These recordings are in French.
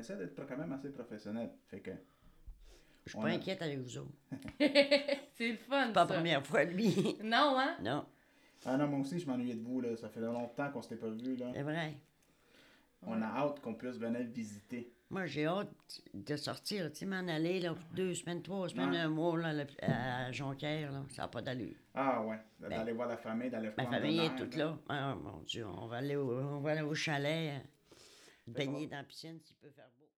essaie d'être quand même assez professionnel. Fait que. Je suis pas a- inquiète avec vous autres. c'est le fun, Pas la première fois, lui. Non, hein? non, Ah non, moi aussi, je m'ennuyais de vous, là. Ça fait longtemps qu'on s'était pas vu, là. c'est vrai. On a hâte qu'on puisse venir visiter. Moi, j'ai hâte de sortir, tu sais, m'en aller, là, deux semaines, trois semaines, Ouais. un mois, là, à Jonquière, là. Ça n'a pas d'allure. Ah ouais, d'aller voir la famille, d'aller Ma famille est toute là. là. Ah, mon Dieu, on va aller au, on va aller au chalet, baigner dans la piscine s'il peut faire beau.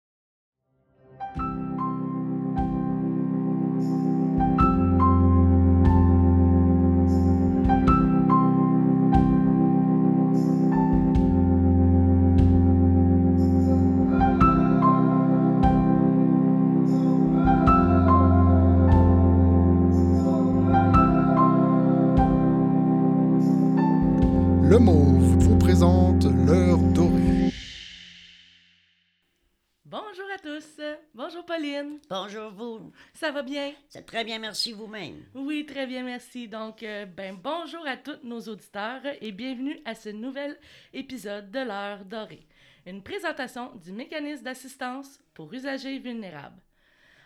Bonjour, Pauline. Bonjour, vous. Ça va bien? C'est très bien, merci vous-même. Oui, très bien, merci. Donc, euh, ben, bonjour à tous nos auditeurs et bienvenue à ce nouvel épisode de l'heure dorée. Une présentation du mécanisme d'assistance pour usagers vulnérables.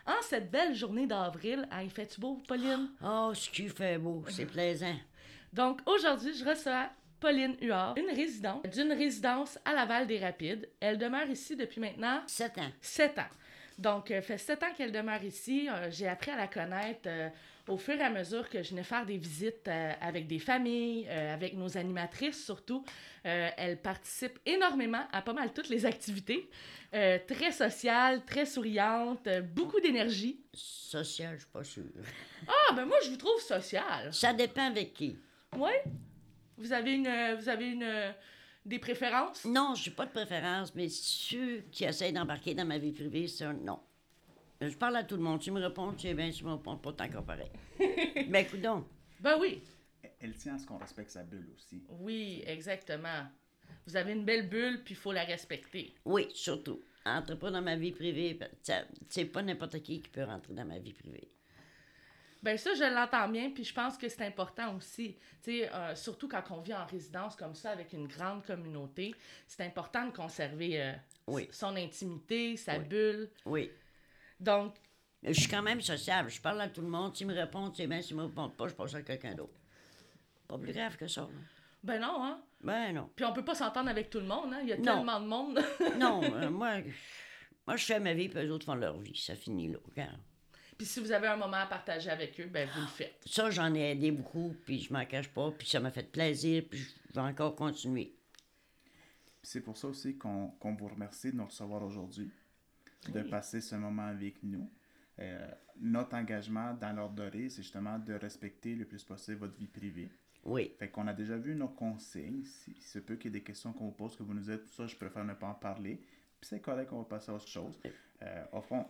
En cette belle journée d'avril, il fait-tu beau, Pauline? Oh, ce qui fait beau, c'est plaisant. Donc, aujourd'hui, je reçois Pauline Huard, une résidente d'une résidence à Laval-des-Rapides. Elle demeure ici depuis maintenant Sept ans. Sept ans. Donc, euh, fait sept ans qu'elle demeure ici. Euh, J'ai appris à la connaître euh, au fur et à mesure que je venais faire des visites euh, avec des familles, euh, avec nos animatrices surtout. Euh, elle participe énormément à pas mal toutes les activités. Très sociale, très souriante, beaucoup d'énergie. Social, je suis pas sûre. Ah, ben moi, je vous trouve sociale. Ça dépend avec qui. Oui? Vous avez une... Vous avez une... des préférences? Non, je n'ai pas de préférence, mais ceux qui essayent d'embarquer dans ma vie privée, ça, non. Je parle à tout le monde. Tu me réponds, tu es bien, tu me réponds pas tant qu'on pareil. ben, écoute donc. Ben oui. Elle tient à ce qu'on respecte sa bulle aussi. Oui, exactement. Vous avez une belle bulle, puis il faut la respecter. Oui, surtout. Entre pas dans ma vie privée. ça- C'est pas n'importe qui qui peut rentrer dans ma vie privée. Ben ça, je l'entends bien, puis je pense que c'est important aussi. Tu sais, euh, surtout quand on vit en résidence comme ça, avec une grande communauté, c'est important de conserver euh, Oui. son intimité, sa Oui. bulle. Oui. Donc, Je suis quand même sociable. Je parle à tout le monde. Tu me réponds, tu es bien. Si tu me réponds pas, je passe à quelqu'un d'autre. Pas plus grave que ça. là. ben non, hein. Ben non. Puis on peut pas s'entendre avec tout le monde, hein. Il y a Non. tellement de monde. Non, euh, moi, moi, je fais ma vie, puis eux autres font leur vie. Ça finit là. regarde. Puis si vous avez un moment à partager avec eux, ben vous le faites. Ça, j'en ai aidé beaucoup, puis je m'en cache pas, puis ça m'a fait plaisir, puis je vais encore continuer. Puis C'est pour ça aussi qu'on qu'on vous remercie de nous recevoir aujourd'hui, de passer ce moment avec nous. Euh, notre engagement dans l'ordre doré, c'est justement de respecter le plus possible votre vie privée. Oui. Fait qu'on a déjà vu nos consignes. Si, il se peut qu'il y ait des questions qu'on vous pose, que vous nous dites, ça, je préfère ne pas en parler. Puis c'est correct, on va passer à autre chose. Euh, au fond,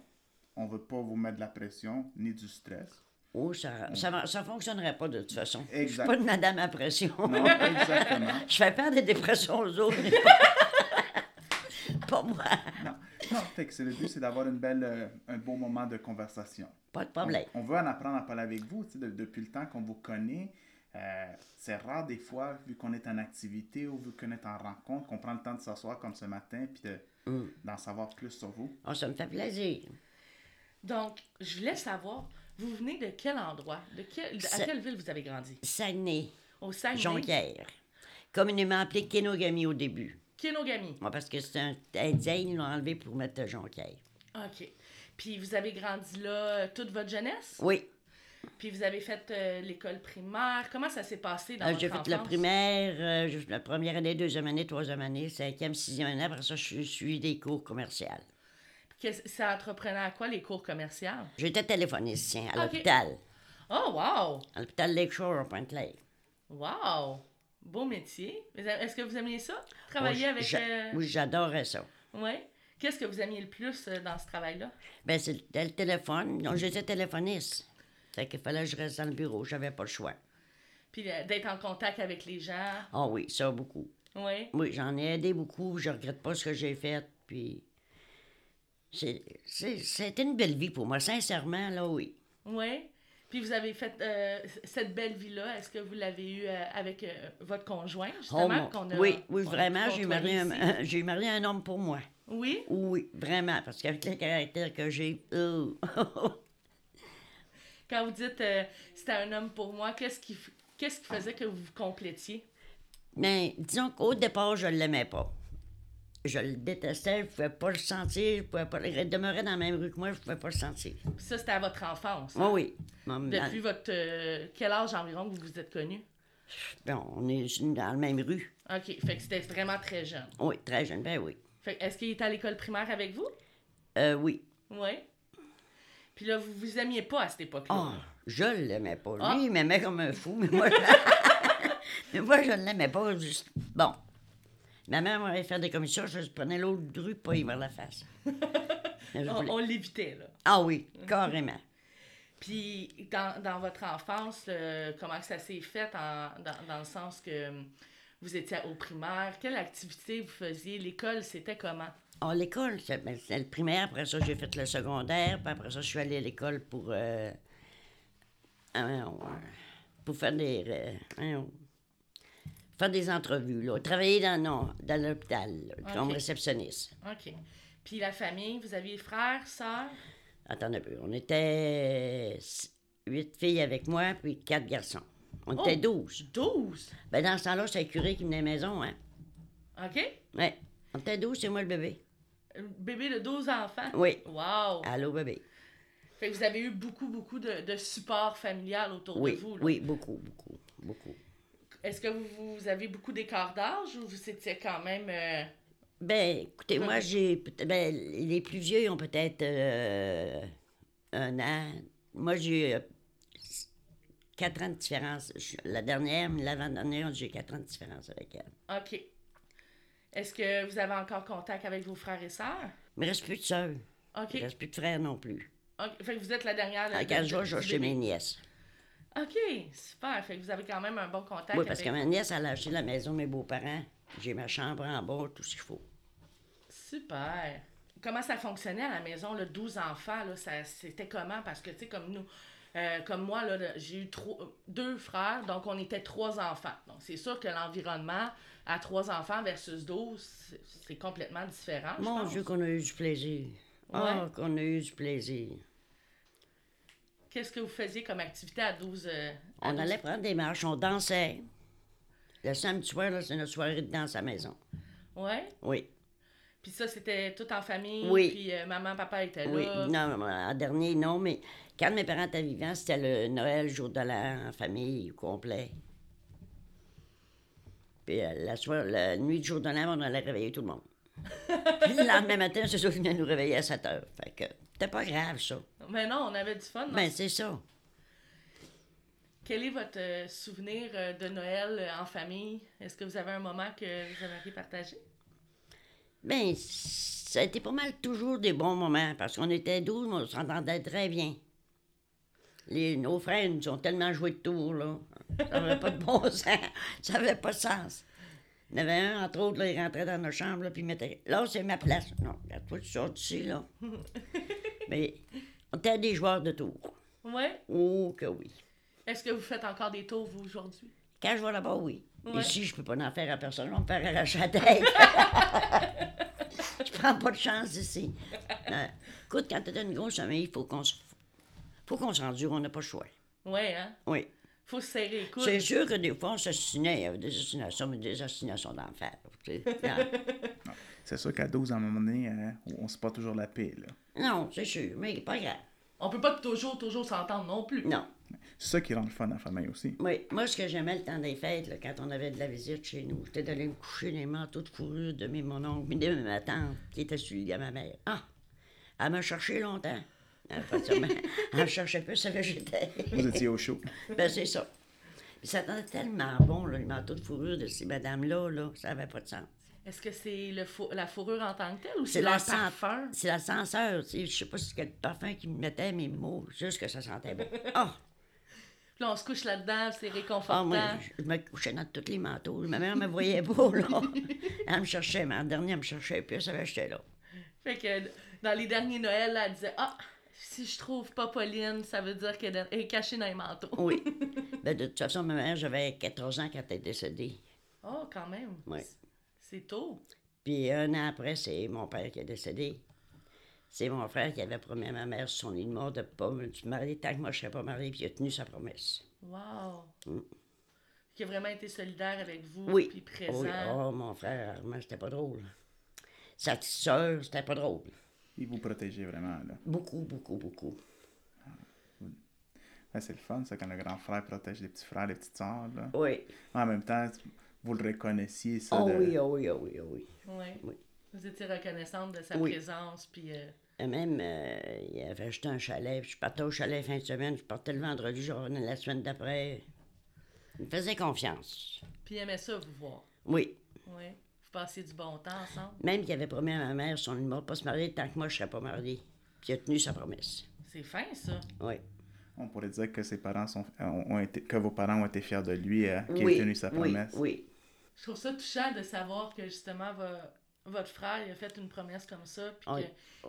on veut pas vous mettre de la pression ni du stress. Oh, ça, ça, va- ça fonctionnerait pas de toute façon. Je suis Exact. pas une madame à pression. Non, exactement. je fais peur des dépressions aux autres, mais pas, pas moi. Non, non fait que c'est le but, c'est d'avoir une belle, euh, un beau moment de conversation. Pas de problème. On, on veut en apprendre à parler avec vous, de- depuis le temps qu'on vous connaît. euh, c'est rare des fois, vu qu'on est en activité ou vu qu'on est en rencontre, qu'on prend le temps de s'asseoir comme ce matin puis de- Mm. d'en savoir plus sur vous. Oh, ça me fait plaisir. Donc, je voulais savoir, vous venez de quel endroit? De quel, à quelle ville vous avez grandi? Saguenay, Au Saguenay? Jonquière. Communément appelé Kenogami au début. Kenogami. Moi, parce que c'est un Indien, ils l'ont enlevé pour mettre Jonquière. OK. Puis vous avez grandi là euh, toute votre jeunesse? Oui, Puis vous avez fait euh, l'école primaire. Comment ça s'est passé dans Euh, votre j'ai fait la primaire, euh, la première année, deuxième année, troisième année, cinquième, sixième année. Après ça, je suis des cours commerciaux. Ça entreprenait à quoi les cours commerciaux? J'étais téléphoniste à l'hôpital, Oh, wow! à l'hôpital Lakeshore à Pointe-Claire. Wow! Beau métier. Est-ce que vous aimiez ça? Travailler Oh, avec... euh, Oui, j'adorais ça. Ouais. Qu'est-ce que vous aimiez le plus euh, dans ce travail-là? Ben, c'était le téléphone. Donc, j'étais téléphoniste. Fait qu'il fallait que je reste dans le bureau. J'avais pas le choix. Puis euh, d'être en contact avec les gens? Ah oui, ça, beaucoup. Oui. Oui, j'en ai aidé beaucoup. Je regrette pas ce que j'ai fait. Puis. C'était une belle vie pour moi. Sincèrement, là, oui. Oui. Puis vous avez fait euh, cette belle vie-là, est-ce que vous l'avez eue euh, avec euh, votre conjoint, justement? Oh, a- oui, oui, vraiment, j'ai marié, un, j'ai marié un homme pour moi. Oui? Oui, vraiment, parce qu'avec le caractère que j'ai, Quand vous dites c'était un homme pour moi, qu'est-ce qui, qu'est-ce qui faisait que vous vous complétiez? Mais disons qu'au départ, je ne l'aimais pas. Je le détestais, je ne pouvais pas le sentir, je pouvais pas. Il demeurait dans la même rue que moi, je ne pouvais pas le sentir. Ça, c'était à votre enfance. Oui, oui. Mon- Depuis votre. euh, quel âge environ que vous vous êtes connus? Bon, on est dans la même rue. OK. Fait que c'était vraiment très jeune. Oui, très jeune, ben oui. Fait est-ce qu'il était à l'école primaire avec vous? Euh, oui. Oui. Puis là, vous vous aimiez pas à cette époque-là? Ah, je ne l'aimais pas. Lui, Ah. il m'aimait comme un fou, mais moi, je... mais moi, je ne l'aimais pas. Juste... Bon. Ma mère m'avait fait des commissions, je prenais l'autre rue pour y voir la face. On, l'évitait, là. Ah oui, carrément. Puis, dans, dans votre enfance, euh, comment que ça s'est fait en- dans, dans le sens que euh, vous étiez au primaire? Quelle activité vous faisiez? L'école, c'était comment? À l'école, c'est ben, le primaire, après ça, j'ai fait le secondaire, puis après ça, je suis allée à l'école pour. euh, euh, pour faire des. Faire des entrevues, là. Travailler dans, non, dans l'hôpital, comme réceptionniste. OK. Puis la famille, vous aviez frères, sœurs? Attendez un peu. On était huit filles avec moi, puis quatre garçons. On Oh! était douze? 12? Ben, dans ce temps-là, c'était le curé qui venait à la maison, hein. OK? Ouais. On était douze, c'est moi le bébé. Un Bébé de 12 enfants? Oui. Wow! Allô, bébé. Fait que vous avez eu beaucoup, beaucoup de, de support familial autour Oui, de vous. là. oui, beaucoup, beaucoup, beaucoup. Est-ce que vous, vous avez beaucoup d'écart d'âge ou vous étiez quand même. euh, Ben, écoutez, moi, j'ai. Ben, les plus vieux, ils ont peut-être euh, un an. Moi, j'ai euh, quatre ans de différence. Je- La dernière, mais l'avant-dernière, j'ai quatre ans de différence avec elle. OK. Est-ce que vous avez encore contact avec vos frères et sœurs? Il me reste plus de sœurs. OK. Il me reste plus de frères non plus. OK. Fait que vous êtes la dernière. de- À de- 15 de- jours, je vais chez mes nièces. OK, super. Fait que vous avez quand même un bon contact Oui, parce que ma nièce, elle a acheté la maison de mes beaux-parents. J'ai ma chambre en bas, tout ce qu'il faut. Super. Comment ça fonctionnait à la maison, le 12 enfants, là, ça, c'était comment? Parce que, tu sais, comme nous, euh, comme moi, là, j'ai eu trois- deux frères, donc on était trois enfants. Donc, c'est sûr que l'environnement à trois enfants versus 12, c'est, c'est complètement différent, je Mon. Dieu, qu'on a eu du plaisir. Ah, qu'on a eu du plaisir. Qu'est-ce que vous faisiez comme activité à 12... euh, à On 12? allait prendre des marches, on dansait. Le samedi soir, c'est notre soirée de danse à la maison. Ouais? Oui. Puis ça, c'était tout en famille. Oui. Puis euh, maman, papa étaient Oui, là? non, en dernier, non, mais quand mes parents étaient vivants, c'était le Noël, jour de l'an, en famille, au complet. Puis euh, la, soirée, la nuit du jour de l'an, on allait réveiller tout le monde. Puis le lendemain matin, c'est qu'ils venaient nous réveiller à 7 heures. Fait que c'était pas grave, ça. Mais non, on avait du fun. Ben, c'est ça. Quel est votre euh, souvenir euh, de Noël euh, en famille? Est-ce que vous avez un moment que vous aimeriez partager? Ben, ça a été pas mal toujours des bons moments, parce qu'on était 12, mais on s'entendait très bien. Les, nos frères nous ont tellement joué de tours, là. Ça n'avait pas de bon sens. Ça n'avait pas de sens. Il y en avait un, entre autres, là, il rentrait dans nos chambres, là, puis il mettait. Là, c'est ma place. Non, regarde-toi, tu sors d'ici, là. Mais on était des joueurs de tours. Ouais. Oh, que oui. Est-ce que vous faites encore des tours, vous, aujourd'hui? Quand je vais là-bas, oui. Ouais. Ici, je peux pas en faire à personne. On me faire arracher la tête. je prends pas de chance ici. Euh, écoute, quand tu as une grosse famille, il faut qu'on se... faut qu'on s'endure. On n'a pas le choix. Ouais, hein? Oui. Faut se serrer les coudes. C'est sûr que des fois, on s'assinait. Il y avait des assassinations, mais des assassinations d'enfer. C'est sûr qu'à 12, à un moment donné, euh, on se pas toujours la paix. Là. Non, c'est sûr, mais pas grave. On peut pas toujours, toujours s'entendre non plus. Non. C'est ça qui rend le fun dans la famille aussi. Oui, moi, ce que j'aimais le temps des fêtes, là, quand on avait de la visite chez nous, c'était d'aller me coucher les manteaux de fourrure de mes, mon oncle, de ma tante, qui était le lit à ma mère. Ah! Elle m'a cherché longtemps. Elle, ça, mais elle me cherchait plus ce que j'étais. Vous étiez au chaud. ben, c'est ça. Puis ça sentait tellement bon, là, les manteaux de fourrure de ces madames-là, là, ça n'avait pas de sens. Est-ce que c'est le fou- la fourrure en tant que telle ou c'est C'est la parfum? C'est la sais. Je sais pas si quel parfum qu'ils me mettaient, mais mots, juste que ça sentait bon. Ah! Puis là, on se couche là-dedans, c'est Ah, réconfortant. moi, je me couchais dans tous les manteaux. Ma mère me voyait pas, là. Elle me cherchait, mais en dernier, elle me cherchait plus, elle savait que j'étais là. Fait que dans les derniers Noëls, là, elle disait Ah, Si je trouve pas Pauline, ça veut dire qu'elle est cachée dans les manteaux. Oui. ben, de toute façon, ma mère, j'avais 14 ans quand elle est décédée. Oh, quand même. Oui. C'est tôt. Puis un an après, c'est mon père qui est décédé. C'est mon frère qui avait promis à ma mère sur son lit de mort de ne pas me marier tant que moi je ne serais pas mariée, puis il a tenu sa promesse. Wow. Mm. Qui a vraiment été solidaire avec vous, Oui. puis présent. Oui. Oh, mon frère, moi, c'était pas drôle. Sa petite soeur, c'était pas drôle. Il vous protégeait vraiment, là. Beaucoup, beaucoup, beaucoup. Ouais, c'est le fun, ça, quand le grand frère protège les petits frères, les petites sœurs, là. Oui. En même temps, vous le reconnaissiez, ça. Oh de- oui, oh oui, oh oui, oh oui. Oui. Oui. Vous étiez reconnaissante de sa Oui. présence, puis... euh, Et même, euh, il avait acheté un chalet, puis je partais au chalet fin de semaine, je partais le vendredi, je revenais la semaine d'après. Il me faisait confiance. puis il aimait ça, vous voir. Oui. Oui. Vous passiez du bon temps ensemble? Même qu'il avait promis à ma mère son numéro de pas se marier tant que moi je serais pas mariée. Puis il a tenu sa promesse. C'est fin, ça. Oui. On pourrait dire que ses parents sont, ont, ont été, que vos parents ont été fiers de lui, euh, qu'il oui. ait tenu sa oui, promesse. Oui. Je trouve ça touchant de savoir que, justement, vo- votre frère, il a fait une promesse comme ça, puis Oui.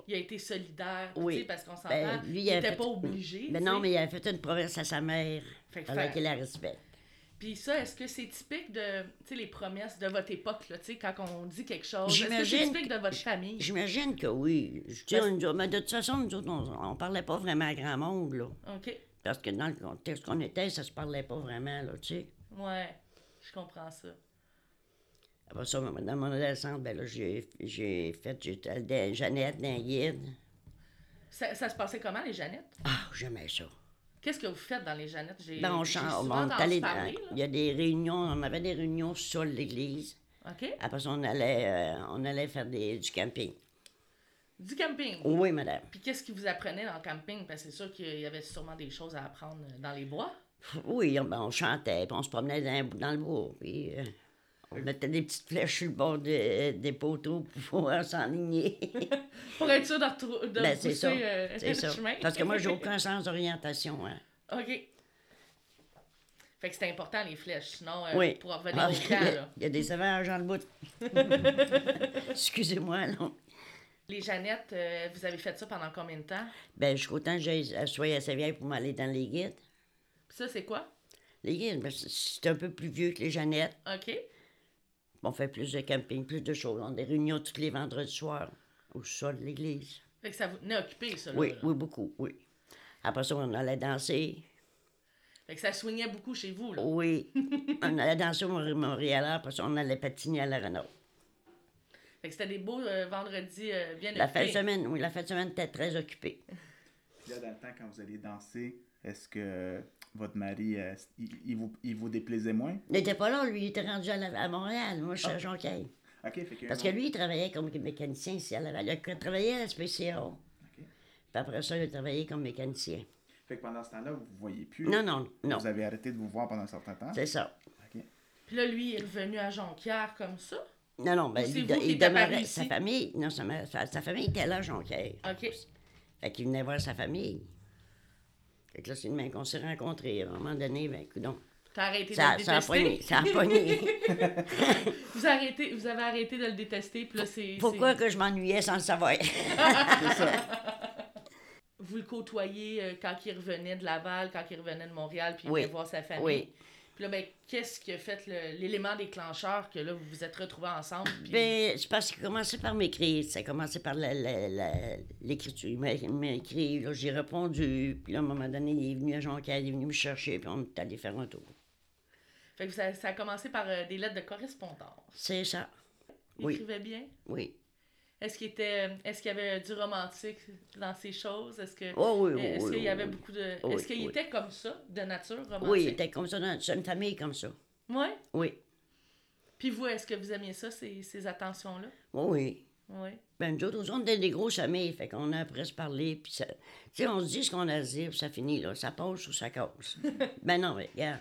qu'il a été solidaire, Oui. parce qu'on s'entend, Ben, lui, il a n'était fait- pas obligé, Mais tu non, mais il avait fait une promesse à sa mère. Fait que qu'il la respecte. Puis ça, est-ce que c'est typique de, tu sais, les promesses de votre époque, là, tu sais, quand on dit quelque chose? Est-ce que c'est typique de votre famille? J'imagine que oui. Je Parce- nous mais de toute façon, nous autres, on, on parlait pas vraiment à grand monde, là. OK. Parce que dans le contexte qu'on était, ça se parlait pas vraiment, là, tu sais. Ouais, je comprends ça. Après ça, dans mon adolescence, ben là, j'ai j'ai fait, j'étais Jeannette, dans Guide. ça. Ça se passait comment, les Jeannettes? Ah, j'aimais ça. Qu'est-ce que vous faites dans les Jeannettes? J'ai Ben, on j'ai on parler, dans- là. Il y a des réunions, on avait des réunions sur l'église. OK. Après ça, on allait, euh, on allait faire des, du camping. Du camping? Oui, madame. Puis qu'est-ce qui vous apprenait dans le camping? Parce que c'est sûr qu'il y avait sûrement des choses à apprendre dans les bois. Oui, on, ben, on chantait, puis on se promenait dans, dans le bois. Puis euh, on mettait des petites flèches sur le bord de- des poteaux pour pouvoir s'enligner. Pour être sûr de, retrou- de ben, c'est ça. euh, c'est ça. chemin. Parce que moi, j'ai aucun sens d'orientation. Hein. OK. Fait que c'était important, les flèches. Sinon, euh, Oui. pour revenir Ah, au il, camp, y a, là. il y a des sauvages dans le bout. Excusez-moi, là. Les Jeannettes, euh, vous avez fait ça pendant combien de temps? Ben, jusqu'au temps que j'ai soyez assez vieille pour m'aller dans les guides. Puis ça, c'est quoi? Les guides, ben, c'est- c'est un peu plus vieux que les Jeannettes. OK. On fait plus de camping, plus de choses. On a des réunions tous les vendredis soirs au sol de l'église. Fait que ça vous tenait occupé, ça, là? Oui, là. oui, beaucoup, oui. Après ça, on allait danser. Fait que ça swingait beaucoup chez vous, là. Oui. on allait danser au Mont- Montréal, après ça, on allait patiner à la Renault. Fait que c'était des beaux euh, vendredis euh, bien La fin de semaine, oui, la fin de semaine était très occupée. Puis là, dans le temps, quand vous alliez danser, est-ce que votre mari, euh, il, il vous, il vous déplaisait moins? Il n'était pas là, lui, il était rendu à, la- à Montréal. Moi, je suis Ah. à fait que... Parce que lui, il travaillait comme mécanicien ici à Laval. Il a travaillé à la SPCA. Puis après ça, il a travaillé comme mécanicien. Fait que pendant ce temps-là, vous ne voyez plus. Non, non, non. Vous avez arrêté de vous voir pendant un certain temps. C'est ça. Puis là, lui, il est revenu à Jonquière comme ça? Non, non, ben, vous il apparu demeurait. Sa famille, non, sa famille était là, à Jonquière. OK. Fait qu'il venait voir sa famille. Fait que là, c'est demain qu'on s'est rencontrés. À un moment donné, ben, coudonc. T'as arrêté Ça, de le ça a pogné, ça a pogné. vous, arrêtez, vous avez arrêté de le détester, puis là, c'est... Pourquoi c'est- que je m'ennuyais sans le savoir? Vous le côtoyez euh, quand il revenait de Laval, quand il revenait de Montréal, puis il Oui. venait voir sa famille? Oui. Puis là, ben, qu'est-ce qui a fait l'élément déclencheur que là, vous vous êtes retrouvés ensemble? puis- Ben, c'est parce qu'il commençait par m'écrire. Ça a commencé par l'écriture. Il m'a écrit, là, j'ai répondu. Puis là, à un moment donné, il est venu à Jonquière, il est venu me chercher, puis on est allé faire un tour. Fait que ça, ça a commencé par euh, des lettres de correspondance. C'est ça. Il Oui. écrivait bien? Oui. Est-ce qu'il était, est-ce qu'il y avait du romantique dans ces choses? Est-ce que, Oh oui, oui, est-ce oui, qu'il y oui, avait oui. beaucoup de, Oui, est-ce qu'il oui. était comme ça, de nature romantique? Oui, il était comme ça. dans- une famille comme ça. Ouais? Oui. Puis vous, est-ce que vous aimiez ça, ces, ces attentions-là? Oui. Oui. Ben, nous autres, on était des grosses familles, fait qu'on a après se parler, puis ça... Tu sais, on se dit ce qu'on a à dire, puis ça finit, là. Ça passe ou ça casse. ben non, mais regarde.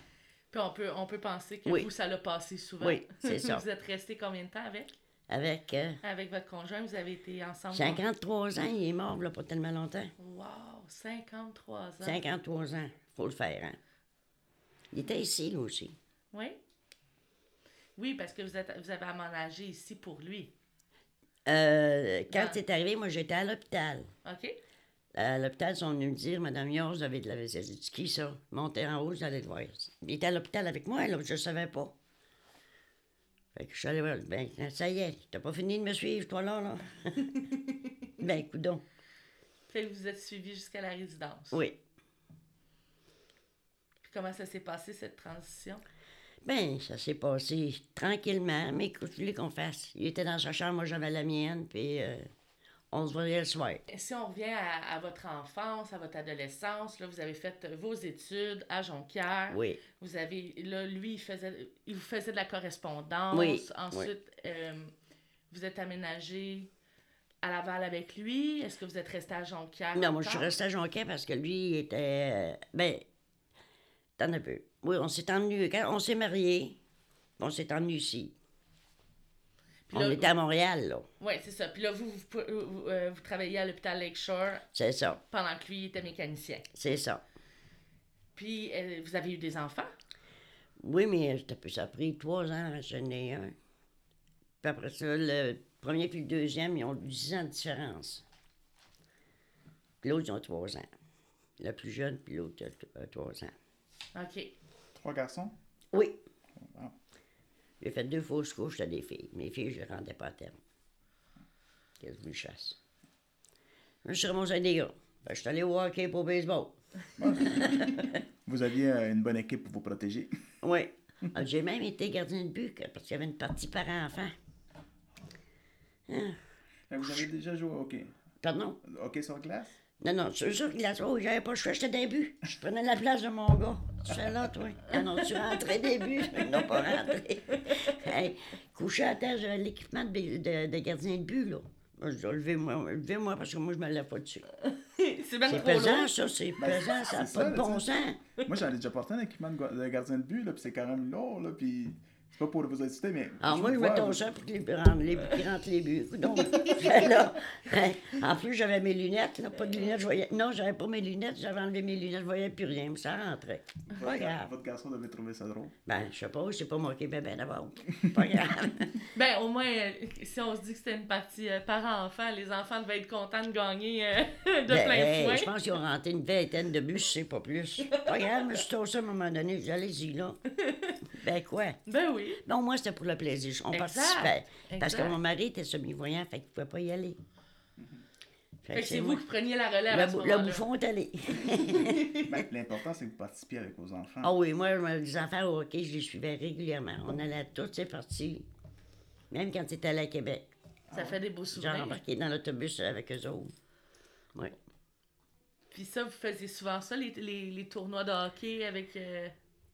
Puis on peut, on peut penser que Oui. vous, ça l'a passé souvent. Oui, c'est ça. vous êtes resté combien de temps avec? Avec euh, Avec votre conjoint, vous avez été ensemble? 53 ans, il est mort, là, pas tellement longtemps. Wow, 53 ans. 53 ans, faut le faire, hein. Il était ici, lui aussi. Oui? Oui, parce que vous, êtes, vous avez aménagé ici pour lui. Euh, quand c'est arrivé, moi, j'étais à l'hôpital. OK? À l'hôpital, ils sont venus me dire, Madame Yor, vous avez de la dit, qui ça? Montez en haut, vous allez le voir. Il était à l'hôpital avec moi, là, je ne savais pas. Fait que je suis allée voir, ben, ça y est, t'as pas fini de me suivre, toi, là, là? ben, coudon. Fait que vous êtes suivi jusqu'à la résidence. Oui. Puis comment ça s'est passé, cette transition? Ben, ça s'est passé tranquillement, mais que tu voulais qu'on fasse? Il était dans sa chambre, moi j'avais la mienne, puis euh, on se voyait le soir. Si on revient à, à votre enfance, à votre adolescence, là, vous avez fait vos études à Jonquière. Oui. Vous avez, là, lui, il, faisait, il vous faisait de la correspondance. Oui, Ensuite, euh, vous êtes aménagé à Laval avec lui. Est-ce que vous êtes resté à Jonquière? Non, moi je suis restée à Jonquière parce que lui il était. euh, ben, t'en as peu. Oui, on s'est emmenés. Quand on s'est mariés, on s'est emmenés ici. Puis on là, était à Montréal, là. Oui, c'est ça. Puis là, vous, vous, vous, euh, vous travaillez à l'hôpital Lakeshore C'est ça. pendant que lui était mécanicien. C'est ça. Puis, euh, vous avez eu des enfants? Oui, mais ça a- pris trois ans, j'en ai un. Puis après ça, le premier puis le deuxième, ils ont 10 ans de différence. Puis l'autre, ils ont trois ans. Le plus jeune, puis l'autre, a a trois ans. OK. Trois garçons? Oui. Wow. J'ai fait deux fausses couches à des filles. Mes filles, je ne les rendais pas à terme. Qu'est-ce que je chasse? Je suis remonté à des gars. Ben, je suis allé au hockey pour baseball. Vous aviez euh, une bonne équipe pour vous protéger. Oui. Ah, J'ai même été gardien de but parce qu'il y avait une partie. Fait que Vous avez déjà joué au hockey? Pardon? Hockey sur glace? Non, non, c'est sûr que la oh, j'avais pas le choix, j'étais des buts. Je prenais la place de mon gars. Tu fais là, toi? Ah non, tu rentrais des buts. Ils n'ont pas rentré. hey, couché à terre, j'avais l'équipement de, de, de gardien de but, là. Moi, je dis, levez-moi, levez-moi parce que moi, je me lève pas dessus. c'est trop pesant, ça, c'est Ben, pesant, ça n'a c'est pas ça, de bon sens. Moi, j'en ai déjà porté un équipement de, de gardien de but, là, puis c'est quand même lourd, là, puis c'est pas pour vous inciter, mais... Alors, moi, je vois, ton là, sang pour qu'ils rentrent les, qu'ils rentrent les buts. Donc, là, hein, en plus, j'avais mes lunettes, là, pas de lunettes, je voyais... Non, j'avais pas mes lunettes, j'avais enlevé mes lunettes, je voyais plus rien, mais ça rentrait. Pas votre, grave. votre garçon devait trouver ça drôle. Ben, je sais pas, c'est pas moi qui ben ben d'abord. Pas grave. Ben, au moins, euh, si on se dit que c'était une partie euh, parent-enfant, les enfants devaient être contents de gagner euh, de Ben, plein hey, fouet. je pense qu'ils ont rentré une vingtaine de bus, je sais pas plus. Pas grave, mais je suis ça à un moment donné, allez-y, là. Ben quoi? Ben oui. Non, moi, c'était pour le plaisir. On Exact, participait. Parce que mon mari était semi-voyant, fait qu'il pouvait pas y aller. Fait que c'est vous qui preniez la relève à Le, ce bou- le bouffon est allé. Ben, L'important, c'est que vous participiez avec vos enfants. Ah oui, moi, les enfants au hockey, je les suivais régulièrement. On allait à toutes ces parties. Même quand c'était allé à Québec. Ça fait des beaux Genre souvenirs. embarqué dans l'autobus avec eux autres. Oui. Puis ça, vous faisiez souvent ça, les, les, les tournois de hockey avec... euh,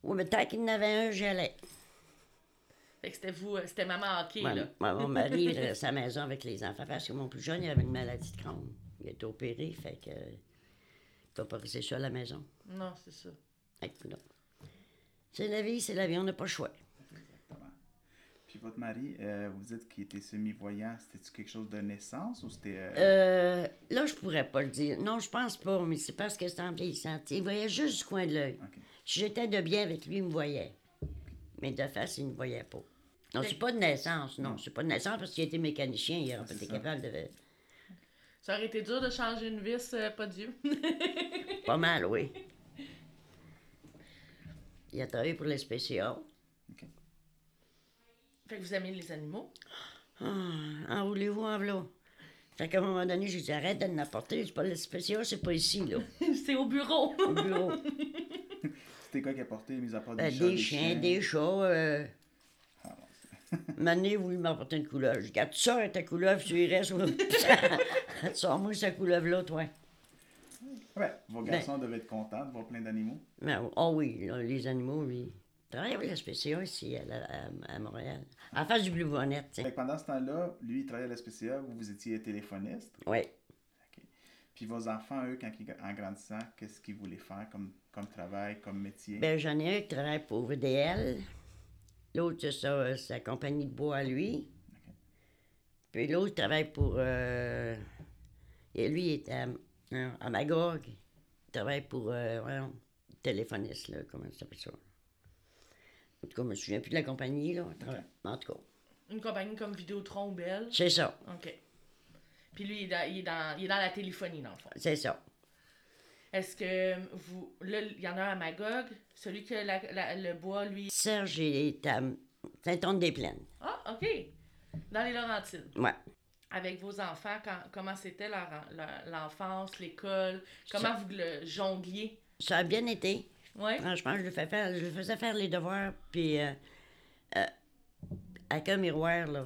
Oui, mais tant qu'il y en avait un, j'y allais. Fait que c'était vous, euh, c'était maman hockey, là. mon mari il restait à la maison avec les enfants parce que mon plus jeune, il avait une maladie de Crohn. Il a été opéré, fait que. Il peut pas rester seul à la maison. Non, c'est ça. Fait que, non. C'est la vie, c'est la vie, on n'a pas le choix. Exactement. Puis votre mari, euh, vous dites qu'il était semi-voyant, c'était quelque chose de naissance ou c'était... euh, Euh, là, je pourrais pas le dire. Non, je pense pas, mais c'est parce que c'est en vieillissant. Il voyait juste du coin de l'œil. Si j'étais de bien avec lui, il me voyait. Mais de face, il ne me voyait pas. Non, c'est pas de naissance, non. C'est pas de naissance parce qu'il était mécanicien, il aurait pas été capable de. Ça aurait été dur de changer une vis, euh, pas Dieu. Pas mal, oui. Il a travaillé pour les SPCA. fait que vous aimez les animaux? Ah, en voulez-vous, en v'là? Fait qu'à un moment donné, j'ai dit arrête de n'apporter. C'est pas le spécial, c'est pas ici, là. c'est au bureau. Au bureau. C'était quoi qui a porté, mis à part des Ben, chats, des chiens, des chats. Euh... Ah, bon, Mané voulu m'apporter une couleuvre. Je dis, Regarde, tu sors ta couleuvre, tu y restes. Sors-moi cette couleuvre-là, toi. Ouais, vos garçons devaient être contents de voir plein d'animaux. Mais, oh oui, là, les animaux, travaille avec la SPCA ici, à, la- à- à Montréal. En face du Blue Bonnet, pendant ce temps-là, lui, il travaillait à la SPCA, vous, vous étiez téléphoniste. Oui. Puis vos enfants, eux, quand ils, en grandissant, qu'est-ce qu'ils voulaient faire comme, comme travail, comme métier? Ben, j'en ai un qui travaille pour VDL. L'autre, c'est sa, sa compagnie de bois à lui. Puis l'autre travaille pour. euh, Et lui, il est à, hein, à Magog. Il travaille pour. Euh, voyons, téléphoniste, là. Comment ça s'appelle ça? En tout cas, je me souviens plus de la compagnie, là. En tout cas, Une compagnie comme Vidéotron ou Bell? c'est ça. OK. Puis lui, il est, dans, il, est dans, il est dans la téléphonie, dans le fond. C'est ça. Est-ce que vous. Là, il y en a un à Magog. Celui que la- la- le bois, lui. Serge est à Saint-Anne-des-Plaines. Ah, OK. Dans les Laurentides. Ouais. Avec vos enfants, quand- comment c'était l'enfance, l'école? Comment vous le jongliez? Ça a bien été. Oui. Franchement, je le, fais faire, je le faisais faire les devoirs, puis euh, euh, avec un miroir, là.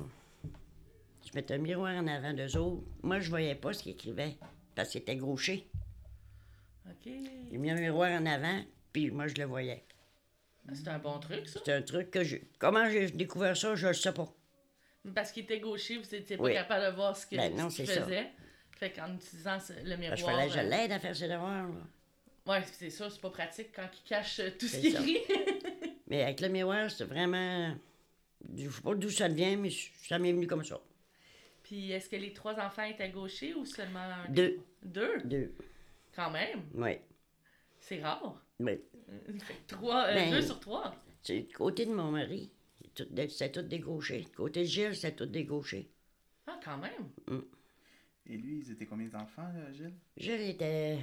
Je mettais un miroir en avant d'eux autres. Moi, je voyais pas ce qu'ils écrivaient, parce qu'il était gaucher. OK. J'ai mis un miroir en avant, puis moi, je le voyais. C'est un bon truc, ça. C'est un truc que je... Comment j'ai découvert ça, je le sais pas. Parce qu'il était gaucher, vous n'étiez pas Oui. capable de voir ce que- Ben ce qu'il c'est ça. faisait. Fait qu'en utilisant le miroir. Qu'il fallait que je euh, l'aide à faire ses devoirs, là. Ouais, c'est ça, c'est pas pratique quand il cache euh, tout ce qu'il écrit. Mais avec le miroir, c'est vraiment... Je sais pas d'où ça vient, mais ça m'est venu comme ça. Puis est-ce que les trois enfants étaient gauchers ou seulement un? Deux. Deux? Deux. Quand même? Oui. C'est rare. Oui. Que trois, euh, Ben- deux sur trois. C'est du côté de mon mari. C'est tout tout des gauchers. Du côté de Gilles, c'est tout des gauchers. Ah, quand même. Et lui, ils étaient combien d'enfants, Gilles? Gilles était.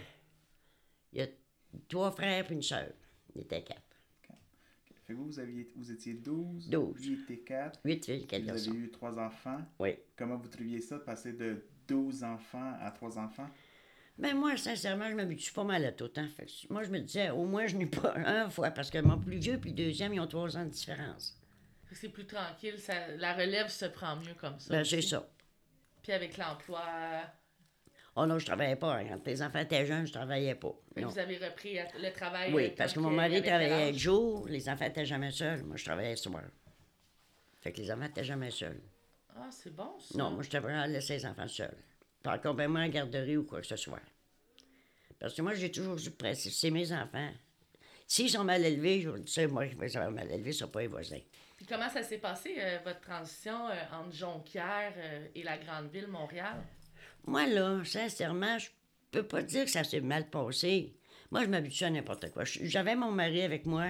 Il y a trois frères et une sœur. Il était quatre. Que vous, vous, aviez, vous étiez 12. Douze. Lui était 4. Huit filles, quatre Vous garçons. avez eu trois enfants. Oui. Comment vous trouviez ça, de passer de 12 enfants à 3 enfants? Ben moi, sincèrement, je m'habitue pas mal à tout. Hein. Fait que moi, je me disais, au moins, je n'ai pas un fois, parce que mon plus vieux puis le deuxième, ils ont trois ans de différence. C'est plus tranquille. Ça, la relève se prend mieux comme ça. Ben, c'est ça. Puis avec l'emploi, Oh non, je travaillais pas. hein. Quand les enfants étaient jeunes, je travaillais pas. vous avez repris le travail. Oui, euh, parce que mon mari travaillait le jour, les enfants étaient jamais seuls. Moi, je travaillais le soir. Fait que les enfants étaient jamais seuls. Ah, c'est bon, ça. Non, moi, je devrais vraiment laisser les enfants seuls. Pas accompagnement à la garderie ou quoi que ce soit. Parce que moi, j'ai toujours eu le principe, c'est mes enfants. S'ils sont mal élevés, je vous sais, moi, je vais être mal élevés, ce sont pas les voisins. Puis comment ça s'est passé, euh, votre transition euh, entre Jonquière euh, et la grande ville, Montréal? Moi, là, sincèrement, je peux pas dire que ça s'est mal passé. Moi, je m'habitue à n'importe quoi. J'avais mon mari avec moi,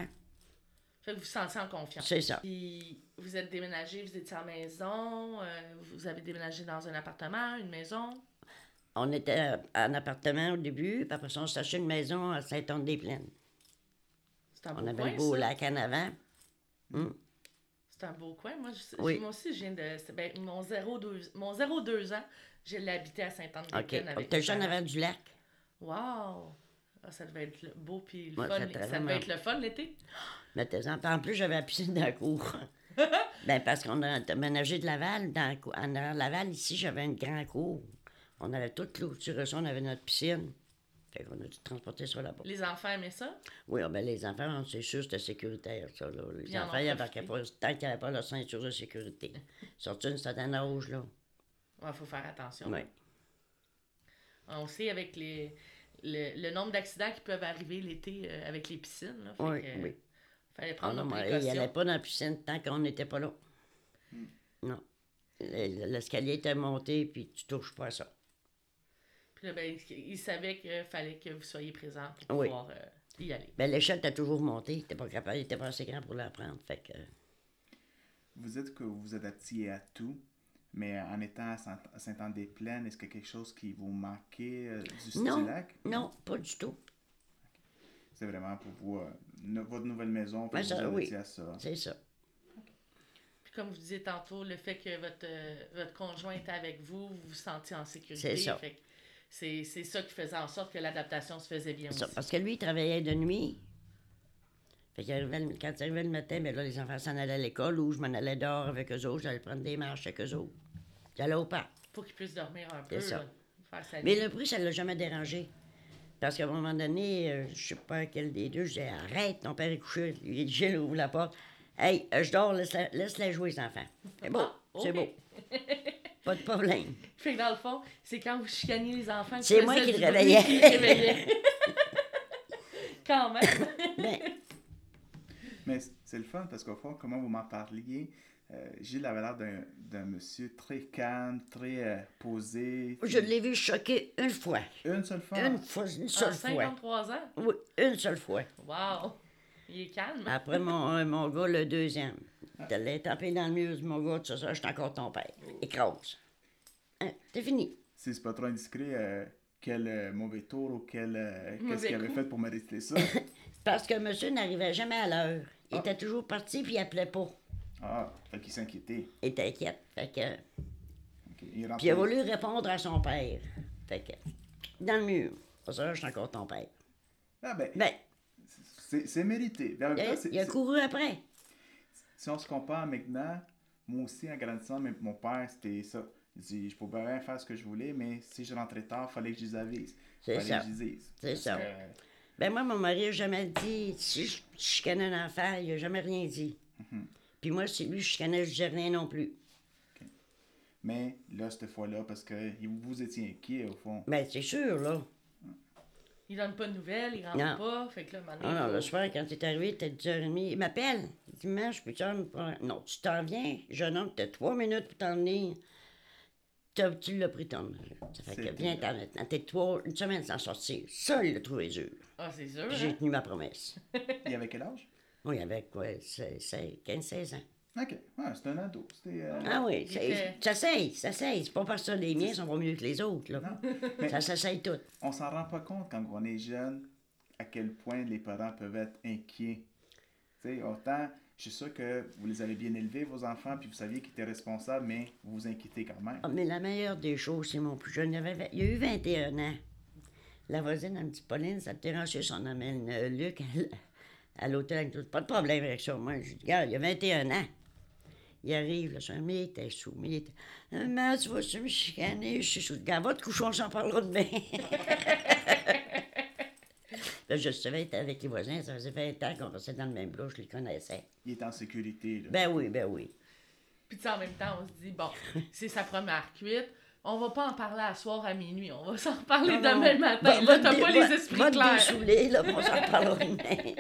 Fait que vous vous sentiez en confiance. c'est ça. Puis vous êtes déménagé, vous étiez en maison, euh, vous avez déménagé dans un appartement, une maison? On était en appartement au début, puis après ça, on s'est une maison à Saint-Anne-des-Plaines. C'est un beau On avait le beau ça. lac en avant. C'est un beau coin. Moi, je- Oui. moi aussi, je viens de. Ben, mon 0,2 mon 0,2 ans, je l'ai habité à OK. Saint-Anne-des-Plaines On avec était mes juste en parents. avant du lac? Wow! Ah, ça devait être le- beau puis le Ouais, fun. ça devait Ça devait être le fun l'été. Mettez-en. Puis En plus, j'avais la piscine dans la cour. ben, parce qu'on a déménagé de Laval. Dans en Laval, ici, j'avais une grande cour. On avait tout clôturé ça, on avait notre piscine. Fait qu'on a dû transporter ça là-bas. Les enfants aimaient ça? Oui, ah, ben, les enfants, c'est sûr, c'était sécuritaire, ça. Là. Les Puis enfants, ils embarquaient pas tant qu'il n'y avait pas leur ceinture de sécurité. Sorti une certaine âge, là. Il faut faire attention. Oui. On sait avec les, le, le nombre d'accidents qui peuvent arriver l'été euh, avec les piscines. Là, fait Oui, que, oui. fallait Ah prendre non, nos il précautions. n'allait pas dans la piscine tant qu'on n'était pas là. Non. Le- L'escalier était monté, puis tu touches pas à ça. Puis là, ben, il savait qu'il fallait que vous soyez présent pour Oui. pouvoir euh, y aller. Ben, l'échelle était toujours montée. Il n'était pas capable, il était pas assez grand pour la prendre. Fait que, Vous dites que vous vous adaptiez à tout, mais en étant à Saint- à Saint-Anne-des-Plaines, est-ce qu'il y a quelque chose qui vous manquait euh, du style non, lac? non, pas du tout. C'est vraiment pour vous, euh, no- votre nouvelle maison, pour Ben, vous ça, adapter oui. à ça. C'est ça. Puis comme vous disiez tantôt, le fait que votre, euh, votre conjoint était avec vous, vous vous sentiez en sécurité. C'est ça. Fait que c'est, c'est ça qui faisait en sorte que l'adaptation se faisait bien C'est aussi. Parce que lui, il travaillait de nuit. Fait arrivait le- quand il arrivait le matin, ben là, les enfants s'en allaient à l'école ou je m'en allais dehors avec eux autres. J'allais prendre des marches avec eux autres. J'allais au parc. faut qu'il puisse dormir un peu, C'est ça. là, faire sa Mais le prix, ça ne l'a jamais dérangé. Parce qu'à un moment donné, euh, je sais pas quel des deux, je disais Arrête, ton père est couché. Il dit Gilles ouvre la porte. Hey, euh, je dors, laisse-les laisse jouer, les enfants. C'est beau, Ah, c'est ok. beau. Pas de problème. Fait que dans le fond, c'est quand vous chicaniez les enfants que C'est moi qui le réveillais. qui quand même. Ben, Mais c'est le fun parce qu'au fond, comment vous m'en parliez, euh, Gilles avait l'air d'un- d'un monsieur très calme, très euh, posé. je l'ai vu choquer une fois. Une seule fois? Une fois, une seule fois. 53 ans? Oui, une seule fois. Wow. Il est calme. Après mon, euh, mon gars, le deuxième. Tu l'as tapé dans le mur, dit, mon gars, tu sais ça, je suis encore ton père. Écrase. Hein, c'est fini. Si c'est pas trop indiscret, euh, quel euh, mauvais tour ou quel, euh, qu'est-ce qu'il avait fait pour mériter ça? Parce que monsieur n'arrivait jamais à l'heure. Il Ah. était toujours parti, puis il appelait pas. Ah, fait qu'il s'inquiétait. Il était inquiète. Fait que... Il Puis il a voulu répondre à son père. Fait que... Dans le mur. Pour ça, je suis encore ton père. Ah ben, Ben, c'est, mérité. Mais en même il temps, a, il couru après. Si on se compare maintenant, moi aussi, en grandissant, même mon père, c'était ça. Il dit, je pouvais bien faire ce que je voulais, mais si je rentrais tard, il fallait que je les avise. C'est fallait ça. que je les dise. C'est ça. que- Ben moi, mon mari a jamais dit, si je chicanais un enfant, il a jamais rien dit. Mhm. Puis moi, si lui je chicanais, je disais rien non plus. Mais là, cette fois-là, parce que vous étiez inquiet, au fond. Ben c'est sûr, là. Il donne pas de nouvelles, il rentre Non. pas. Fait que là, maintenant, Ah non, faut- le soir, quand il est arrivé, il était 10h30. Il m'appelle. Il dit, Maman, je peux te Non, tu t'en viens. Jeune homme, t'as trois minutes pour t'en venir. T'as- Tu l'as pris ton. Ça fait que viens t'en maintenant. T'es trois, une semaine sans sortir. Ça, il l'a trouvé dur. Ah, c'est sûr. J'ai hein? tenu ma promesse. Il avait quel âge? Oui, avec quoi, 15-16 ans. Ok, ouais, c'est un ado. C'était. euh, Ah oui, ça- s'essaye, ça s'essaye. C'est pas parce que les miens sont pas mieux que les autres, là. Non. Mais Ça s'essaye tout. on s'en rend pas compte quand on est jeune à quel point les parents peuvent être inquiets. Tu sais, autant, je suis sûr que vous les avez bien élevés, vos enfants, puis vous saviez qu'ils étaient responsables, mais vous vous inquiétez quand même. Ah, mais la meilleure des choses, c'est mon plus jeune. Il, avait, il a eu 21 ans. La voisine, me dit, Pauline, ça te dérange si on amène euh, Luc à, l'hôtel avec tout? Pas de problème avec ça. Moi, je dis, regarde, il a 21 ans. Il arrive, le soir, mais il était sous. Mais il était, Maman, tu vas-tu me chicaner? Je suis sous. Regarde, va te coucher, on s'en parlera demain. Là, je savais, il était avec les voisins. Ça faisait 20 ans qu'on restait dans le même bloc, je les connaissais. Il est en sécurité. Là. Ben oui, ben oui. Puis tu sais, en même temps, on se dit, bon, c'est sa première cuite. On va pas en parler à soir à minuit. On va s'en Non, non. demain matin. Va- Là, va t'as te pas les esprits va te clairs. là, on s'en parlera demain.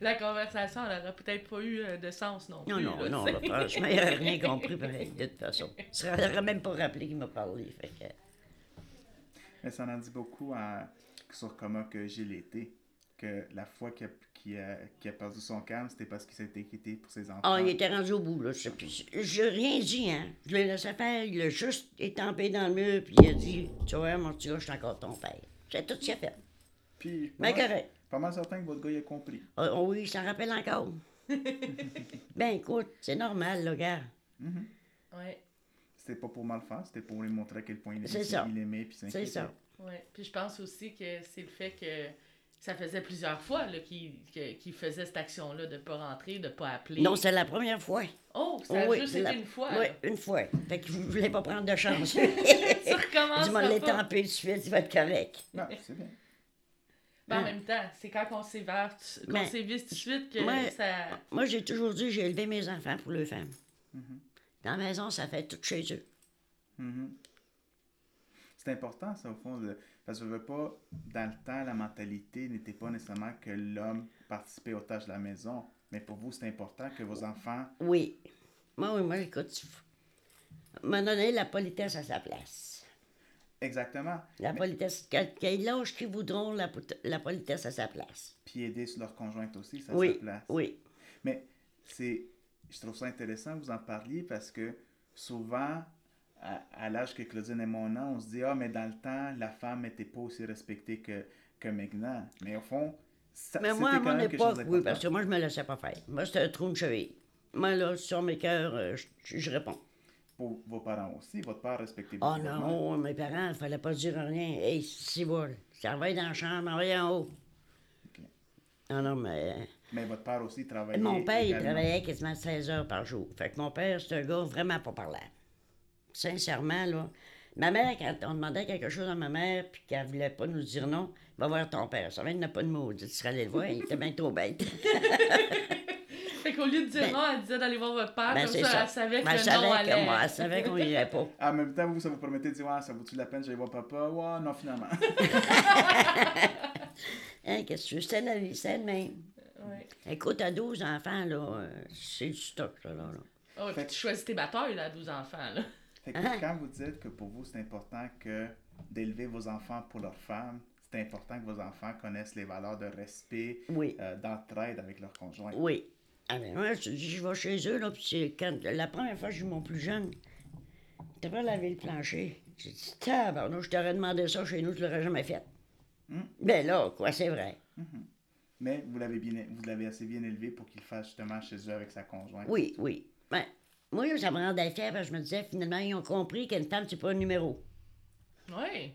La conversation, elle aurait peut-être pas eu euh, de sens non plus. Non, non, là, non, là, franchement, il n'aurait rien compris pareil, de toute façon. Il ne serait même pas rappelé qu'il m'a parlé. Fait que... Mais ça en dit beaucoup à- sur comment que Gilles était. Que la fois qu'il a, perdu son calme, c'était parce qu'il s'était inquiété pour ses enfants. Ah, il était rendu au bout, là. Je n'ai rien dit, hein. Je l'ai laissé faire. Il a juste étampé dans le mur, puis il a dit Tu vois, mon petit gars, je suis encore ton père. C'est tout ce qu'il a fait. Puis, Mais pas mal- correct. Pas mal certain que votre gars il a compris. Ah, ah oui, il s'en rappelle encore. ben, écoute, c'est normal, là, gars. Ouais, C'était pas pour mal faire, c'était pour lui montrer à quel point il, C'est il- ça. il aimait C'est s'inquiétait. ça. ouais. Puis je pense aussi que c'est le fait que ça faisait plusieurs fois qu'il que- faisait cette action-là de pas rentrer, de pas appeler. Non, c'est la première fois. Oh, ça a oui, juste c'est été la- une fois. Oui, là. une fois. Fait qu'il ne voulait pas prendre de chance. Tu recommences Dis-moi, l'étamper tout de suite, il va être correct. Non, c'est bien. Mais en même temps, c'est quand on sévère, qu'on Mais- sévise tout de suite que Ouais. ça... Moi, j'ai toujours dit j'ai élevé mes enfants pour le femmes. Mhm. Dans la maison, ça fait tout chez eux. Mhm. C'est important, ça, au fond, de- parce que je veux pas, dans le temps, la mentalité n'était pas nécessairement que l'homme participait aux tâches de la maison, mais pour vous, c'est important que vos enfants. Oui. Moi, oui, moi, écoute, un moment donné, la politesse à sa place. Exactement. La politesse, quel âge qu'ils voudront, la, politesse à sa place. Puis aider sur leur conjointe aussi, ça oui, sa place. oui. Mais c'est, je trouve ça intéressant que vous en parliez parce que souvent, à, à l'âge que Claudine et mon an, on se dit Ah, mais dans le temps, la femme n'était pas aussi respectée que, que maintenant. Mais au fond, ça, Mais moi, à mon époque, oui, parce que moi, je me laissais pas faire. Moi, c'était un trou de cheville. Moi, là, sur mes cœurs, euh, je, je réponds. Pour vos parents aussi, votre père respectait Oh mère. non, mes parents, il fallait pas dire rien. Hey, si vol, ça va dans la chambre, en va en haut. Ok. Non, non, mais. Mais votre père aussi travaillait. Mon père, il travaillait quasiment 16 heures par jour. Fait que mon père, c'est un gars vraiment pas parlant. Sincèrement, là. Ma mère, quand on demandait quelque chose à ma mère, puis qu'elle voulait pas nous dire non, va voir ton père. Ça va, il n'a pas de mots. Tu serais allé le voir, il était bien trop bête. Fait qu'au lieu de dire Ben- non, elle disait d'aller voir votre père, Ben, comme c'est ça, ça. elle savait que Ben, elle le savait non que allait... moi, elle savait qu'on irait pas. En même temps, vous, ça vous permettait de dire Ah, ça vaut-tu la peine, j'allais voir papa? Ouais, non, finalement. Hein, qu'est-ce que tu veux? C'est la vie, c'est le même. Ouais. Écoute, à 12 enfants, là, c'est du stock, là. là. Ah ouais, puis tu choisis tes batailles, là, à 12 enfants, là. Fait que Ah. quand vous dites que pour vous, c'est important que d'élever vos enfants pour leurs femmes, c'est important que vos enfants connaissent les valeurs de respect, Oui. euh, d'entraide avec leur conjoint. Oui. Ah ben moi, je, je vais chez eux, là, puis c'est quand... La première fois que j'ai eu mon plus jeune, t'as pas lavé le plancher. J'ai dit, tabarnouche, je t'aurais demandé ça chez nous, tu l'aurais jamais fait. Hmm. Ben là, quoi, c'est vrai. Mais vous l'avez bien, vous l'avez assez bien élevé pour qu'il le fasse justement chez eux avec sa conjointe. Oui, oui. Ben, moi, là, ça me rendait fière parce que je me disais, finalement, ils ont compris qu'une femme, c'est pas un numéro. Oui.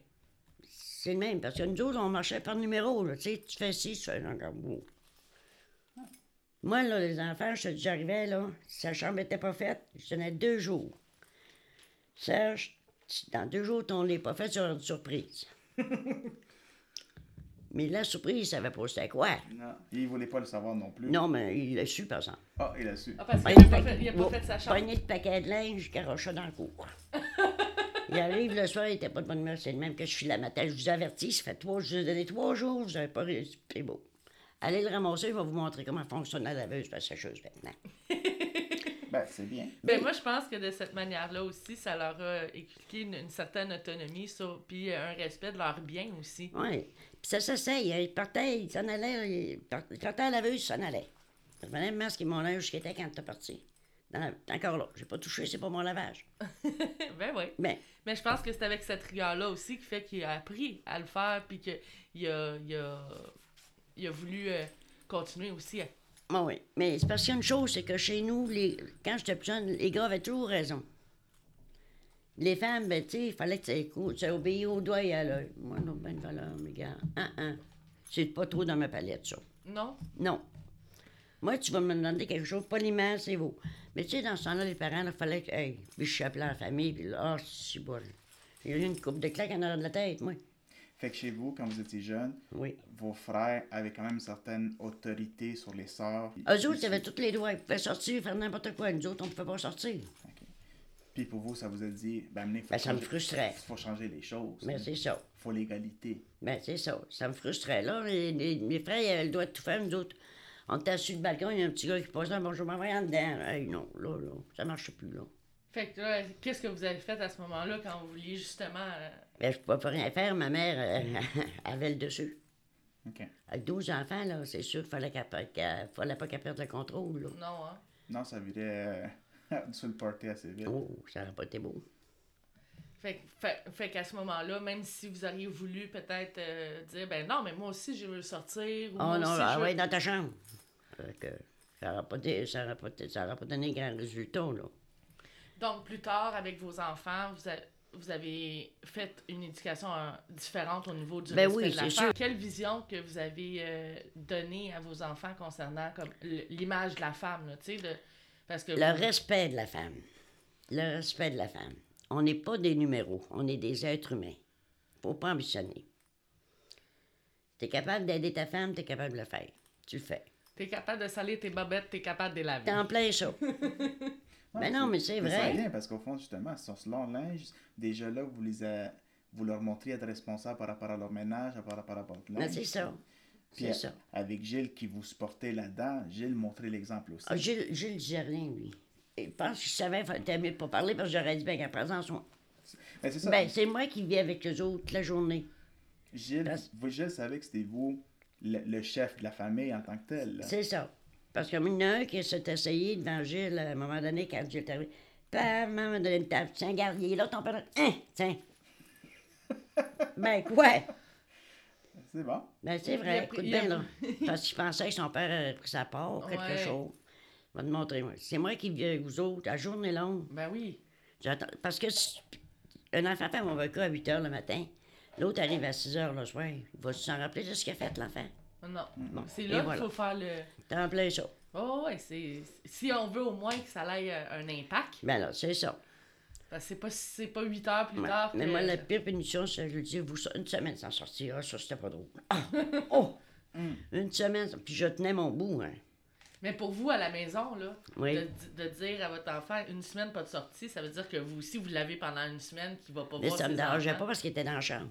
C'est le même, parce que nous autres, on marchait par numéro, là. Tu sais, tu fais ci, tu fais encore beau. Moi, là, les enfants, je j'arrivais, là, si sa chambre n'était pas faite, je tenais deux jours. Serge, si dans deux jours, ton n'est pas fait, tu auras une surprise. Mais la surprise, il savait pas c'était quoi. Non. Il voulait pas le savoir non plus. Non, mais il l'a su, par exemple. Ah, il a su. Ah, parce qu'il n'a pas, fait, il a pas fait sa chambre. Pogné de paquet de linge, garocha dans le cours. il arrive le soir, il était pas de bonne humeur. C'est le même que je suis la matin. Je vous avertis, ça fait trois, je vous ai donné trois jours, vous n'avez pas réussi. C'est beau. Allez le ramasser, il va vous montrer comment fonctionne la laveuse, la sécheuse maintenant. Ben, c'est bien. Ben, moi, je pense que de cette manière-là aussi, ça leur a expliqué une, une certaine autonomie, sur, puis un respect de leur bien aussi. Oui. Puis ça s'essaye. Il partait, il s'en allait, il part- il partait à la laveuse, il s'en allait. Je venais me masquer mon linge jusqu'à quand t'es parti. Dans la- T'es encore là. J'ai pas touché, c'est pas mon lavage. ben oui. Mais Mais je pense que c'est avec cette rigueur-là aussi qui fait qu'il a appris à le faire, puis qu'il a, il a, il a voulu euh, continuer aussi. à- Ah oui, mais c'est parce qu'il y a une chose, c'est que chez nous, les... quand j'étais plus jeune, les gars avaient toujours raison. Les femmes, ben, tu sais, il fallait que tu écoutes, tu obéis au doigt et à l'œil. Moi, non, ben, valeur, mes gars. Un, un. C'est pas trop dans ma palette, ça. Non? Non. Moi, tu vas me demander quelque chose, poliment, c'est beau. Mais tu sais, dans ce temps-là, les parents, il fallait que. Hey, puis je suis appelé la famille, puis là, ah, c'est bon. J'ai eu une coupe de claques en arrière de la tête, moi. Fait que chez vous, quand vous étiez jeune, Oui. vos frères avaient quand même une certaine autorité sur les sœurs. Eux autres, ils avaient tous les droits. Ils pouvaient sortir, faire n'importe quoi. Nous autres, on ne pouvait pas sortir. Puis pour vous, ça vous a dit, ben, amenez, faut, Ben, ça me frustrait. faut changer les choses. Mais c'est ça. faut l'égalité. Ben, c'est ça. Ça me frustrait. Là, les, les- mes frères, ils avaient le droit de tout faire. Nous autres, on était assis sur le balcon, il y a un petit gars qui passait, bonjour, m'en en dedans. Hey, non, là, là, ça marche plus, là. Fait que là, qu'est-ce que vous avez fait à ce moment-là quand vous vouliez justement. euh, Ben, je pouvais pas rien faire. Ma mère euh, avait le dessus. OK. Avec 12 enfants, là, c'est sûr qu'il fallait qu'elle pe- qu'elle- fallait pas qu'elle perde le contrôle, là. Non, hein? Non, ça virait euh, sur le party assez vite. Oh, ça aurait pas été beau. Fait, que- fait, fait qu'à ce moment-là, même si vous auriez voulu peut-être euh, dire, ben non, mais moi aussi, je veux sortir. Ou Oh moi non, aussi, ah je ouais, dans ta chambre. Fait que ça n'aurait pas, ça aurait pas, ça aurait pas donné grand résultat, là. Donc, plus tard, avec vos enfants, vous, a- vous avez fait une éducation euh, différente au niveau du Ben respect oui, de femme. sûr. Quelle vision que vous avez euh, donnée à vos enfants concernant comme l'image de la femme, là, tu sais, de... parce que... Le vous- respect de la femme. Le respect de la femme. On n'est pas des numéros, on est des êtres humains. Faut pas ambitionner. T'es capable d'aider ta femme, t'es capable de le faire. Tu le fais. T'es capable de salir tes bobettes, t'es capable de les laver. T'es en plein ça. Ben non, mais c'est Mais ça vrai. vient parce qu'au fond, justement, sur ce long linge, déjà là, vous, les a- vous leur montrez être responsables par rapport à leur ménage, par rapport à Ben, linge. c'est ça. Puis C'est ça. avec Gilles qui vous supportait là-dedans, Gilles montrait l'exemple aussi. Ah, Gilles, Gilles disait rien, lui. Il pense qu'il savait, fallait mieux pas parler parce que j'aurais dit, ben, qu'à présent, son- Mais c'est ben, c'est moi qui vis avec eux autres la journée. Gilles, parce- vous, Gilles savait que c'était vous le, le chef de la famille en tant que tel. C'est ça. Parce qu'il y en a un qui s'est essayé devant Gilles à un moment donné, quand Gilles est arrivé. Pam, maman m'a donné une table. Tiens, garde, il est là, ton père. Hein, tiens. ben, quoi? C'est bon. Ben, c'est vrai, écoute bien, là. Parce qu'il pensait que son père avait pris sa part, quelque Ouais. chose. Je vais te montrer, moi. C'est moi qui vis avec vous autres, la journée longue. Ben oui. J'attends. Parce que si- un enfant fait mon repas à 8 h le matin, l'autre arrive à 6 h le soir. Il va s'en rappeler de ce qu'il a fait, l'enfant. Non. c'est et là qu'il voilà. faut faire le... T'es en plein ça. Oh, ouais, c'est... Si on veut au moins que ça ait euh, un impact, Ben là, c'est ça. parce que c'est pas, c'est pas 8 heures plus Ouais. tard Mais que- moi, la pire punition, c'est, je dis, vous, une semaine sans sortir. Ah, ça, c'était pas drôle. Ah! Oh! Une semaine, puis je tenais mon bout, hein. Mais pour vous, à la maison, là, Oui. de, de dire à votre enfant une semaine pas de sortie, ça veut dire que vous aussi, vous l'avez pendant une semaine qu'il va pas Mais voir ça me dérangeait enfants. pas parce qu'il était dans la chambre.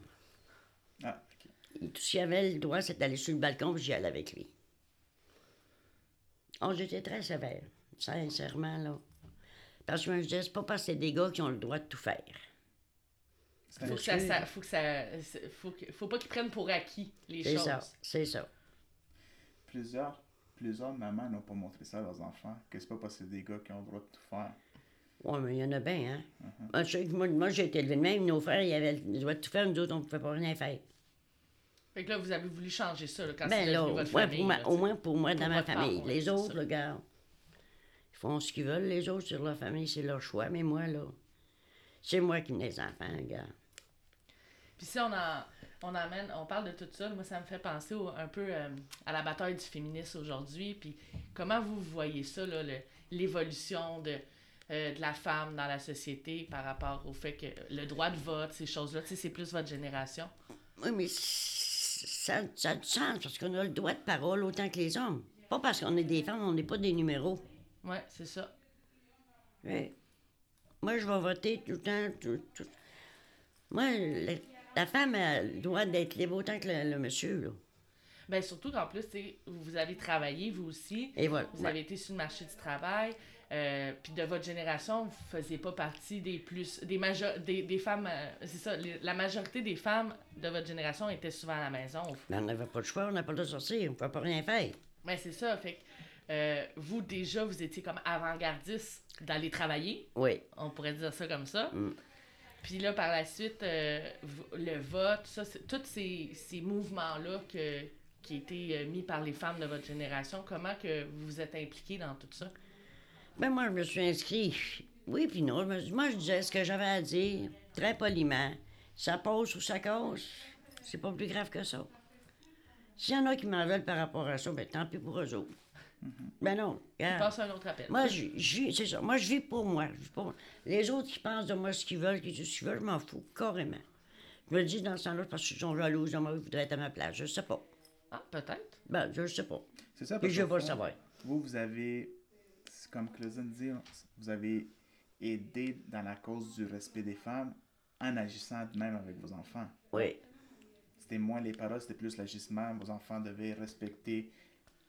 Ah, ok. Et tout ce qu'il avait le droit, c'est d'aller sur le balcon, puis j'y allais avec lui. Oh, j'étais très sévère, sincèrement, là. Parce que je me disais, c'est pas parce que c'est des gars qui ont le droit de tout faire. C'est Faut que ça, ça- faut que ça, c'est- faut, que- faut pas qu'ils prennent pour acquis les C'est choses. ça, c'est ça. Plusieurs, plusieurs mamans n'ont pas montré ça à leurs enfants, que c'est pas parce que c'est des gars qui ont le droit de tout faire. Oui, mais il y en a bien, hein. Sais que moi, moi, j'ai été élevé de même. Nos frères, ils avaient ils doivent tout faire. Nous autres, on ne pouvait pas rien faire. Fait que là, vous avez voulu changer ça, là, quand Ben c'est là, devenu votre ouais, famille. pour ma- là, au moins pour moi, dans ma part, famille. les autres, regarde, ils font ce qu'ils veulent. Les autres, sur leur famille, c'est leur choix. Mais moi, là, c'est moi qui ai les enfants, regarde. Puis si on, en, on amène, on parle de tout ça, moi ça me fait penser au- un peu euh, à la bataille du féminisme aujourd'hui. Puis comment vous voyez ça, là, le- l'évolution de, euh, de la femme dans la société par rapport au fait que le droit de vote, ces choses-là, c'est plus votre génération? Oui, mais ça, ça a du sens parce qu'on a le droit de parole autant que les hommes. Pas parce qu'on est des femmes, on n'est pas des numéros. Ouais, c'est ça. Ouais. Moi, je vais voter tout le temps. tout- tout. Moi, la, la femme a le droit d'être libre autant que le, le monsieur. Là. Ben surtout qu'en plus, vous avez travaillé, vous aussi. Et voilà. Vous avez été sur le marché du travail. Euh, puis de votre génération, vous ne faisiez pas partie des plus. des, majo- des, des femmes. euh, c'est ça, les- la majorité des femmes de votre génération étaient souvent à la maison. Mais on n'avait pas de choix, on n'a pas le droit de sortir, on ne pouvait pas rien faire. Ben c'est ça, fait que euh, vous déjà, vous étiez comme avant-gardiste d'aller travailler, Oui. on pourrait dire ça comme ça. Mm. Puis là, par la suite, le vote, ça, tous ces, ces mouvements-là que, qui étaient mis par les femmes de votre génération, comment que vous vous êtes impliqués dans tout ça? Ben moi, je me suis inscrit. Oui, puis non. Je Moi, je disais ce que j'avais à dire, très poliment. Ça passe ou ça casse, c'est pas plus grave que ça. S'il y en a qui m'en veulent par rapport à ça, ben tant pis pour eux autres. Ben non, On regarde. passe un autre appel. Moi, je, je c'est ça. Moi, je vis pour moi. Je vis pour. Les autres qui pensent de moi ce qu'ils veulent, qui disent ce qu'ils veulent, je m'en fous, carrément. Je me dis dans ce temps-là parce qu'ils sont moi, ils voudraient être à ma place. Je sais pas. Ah, peut-être. Ben, je sais pas. C'est ça, parce je qu'au vais le savoir. Vous, vous avez, comme Claudine dit, vous avez aidé dans la cause du respect des femmes en agissant de même avec vos enfants. Oui. C'était moins les paroles, c'était plus l'agissement. Vos enfants devaient respecter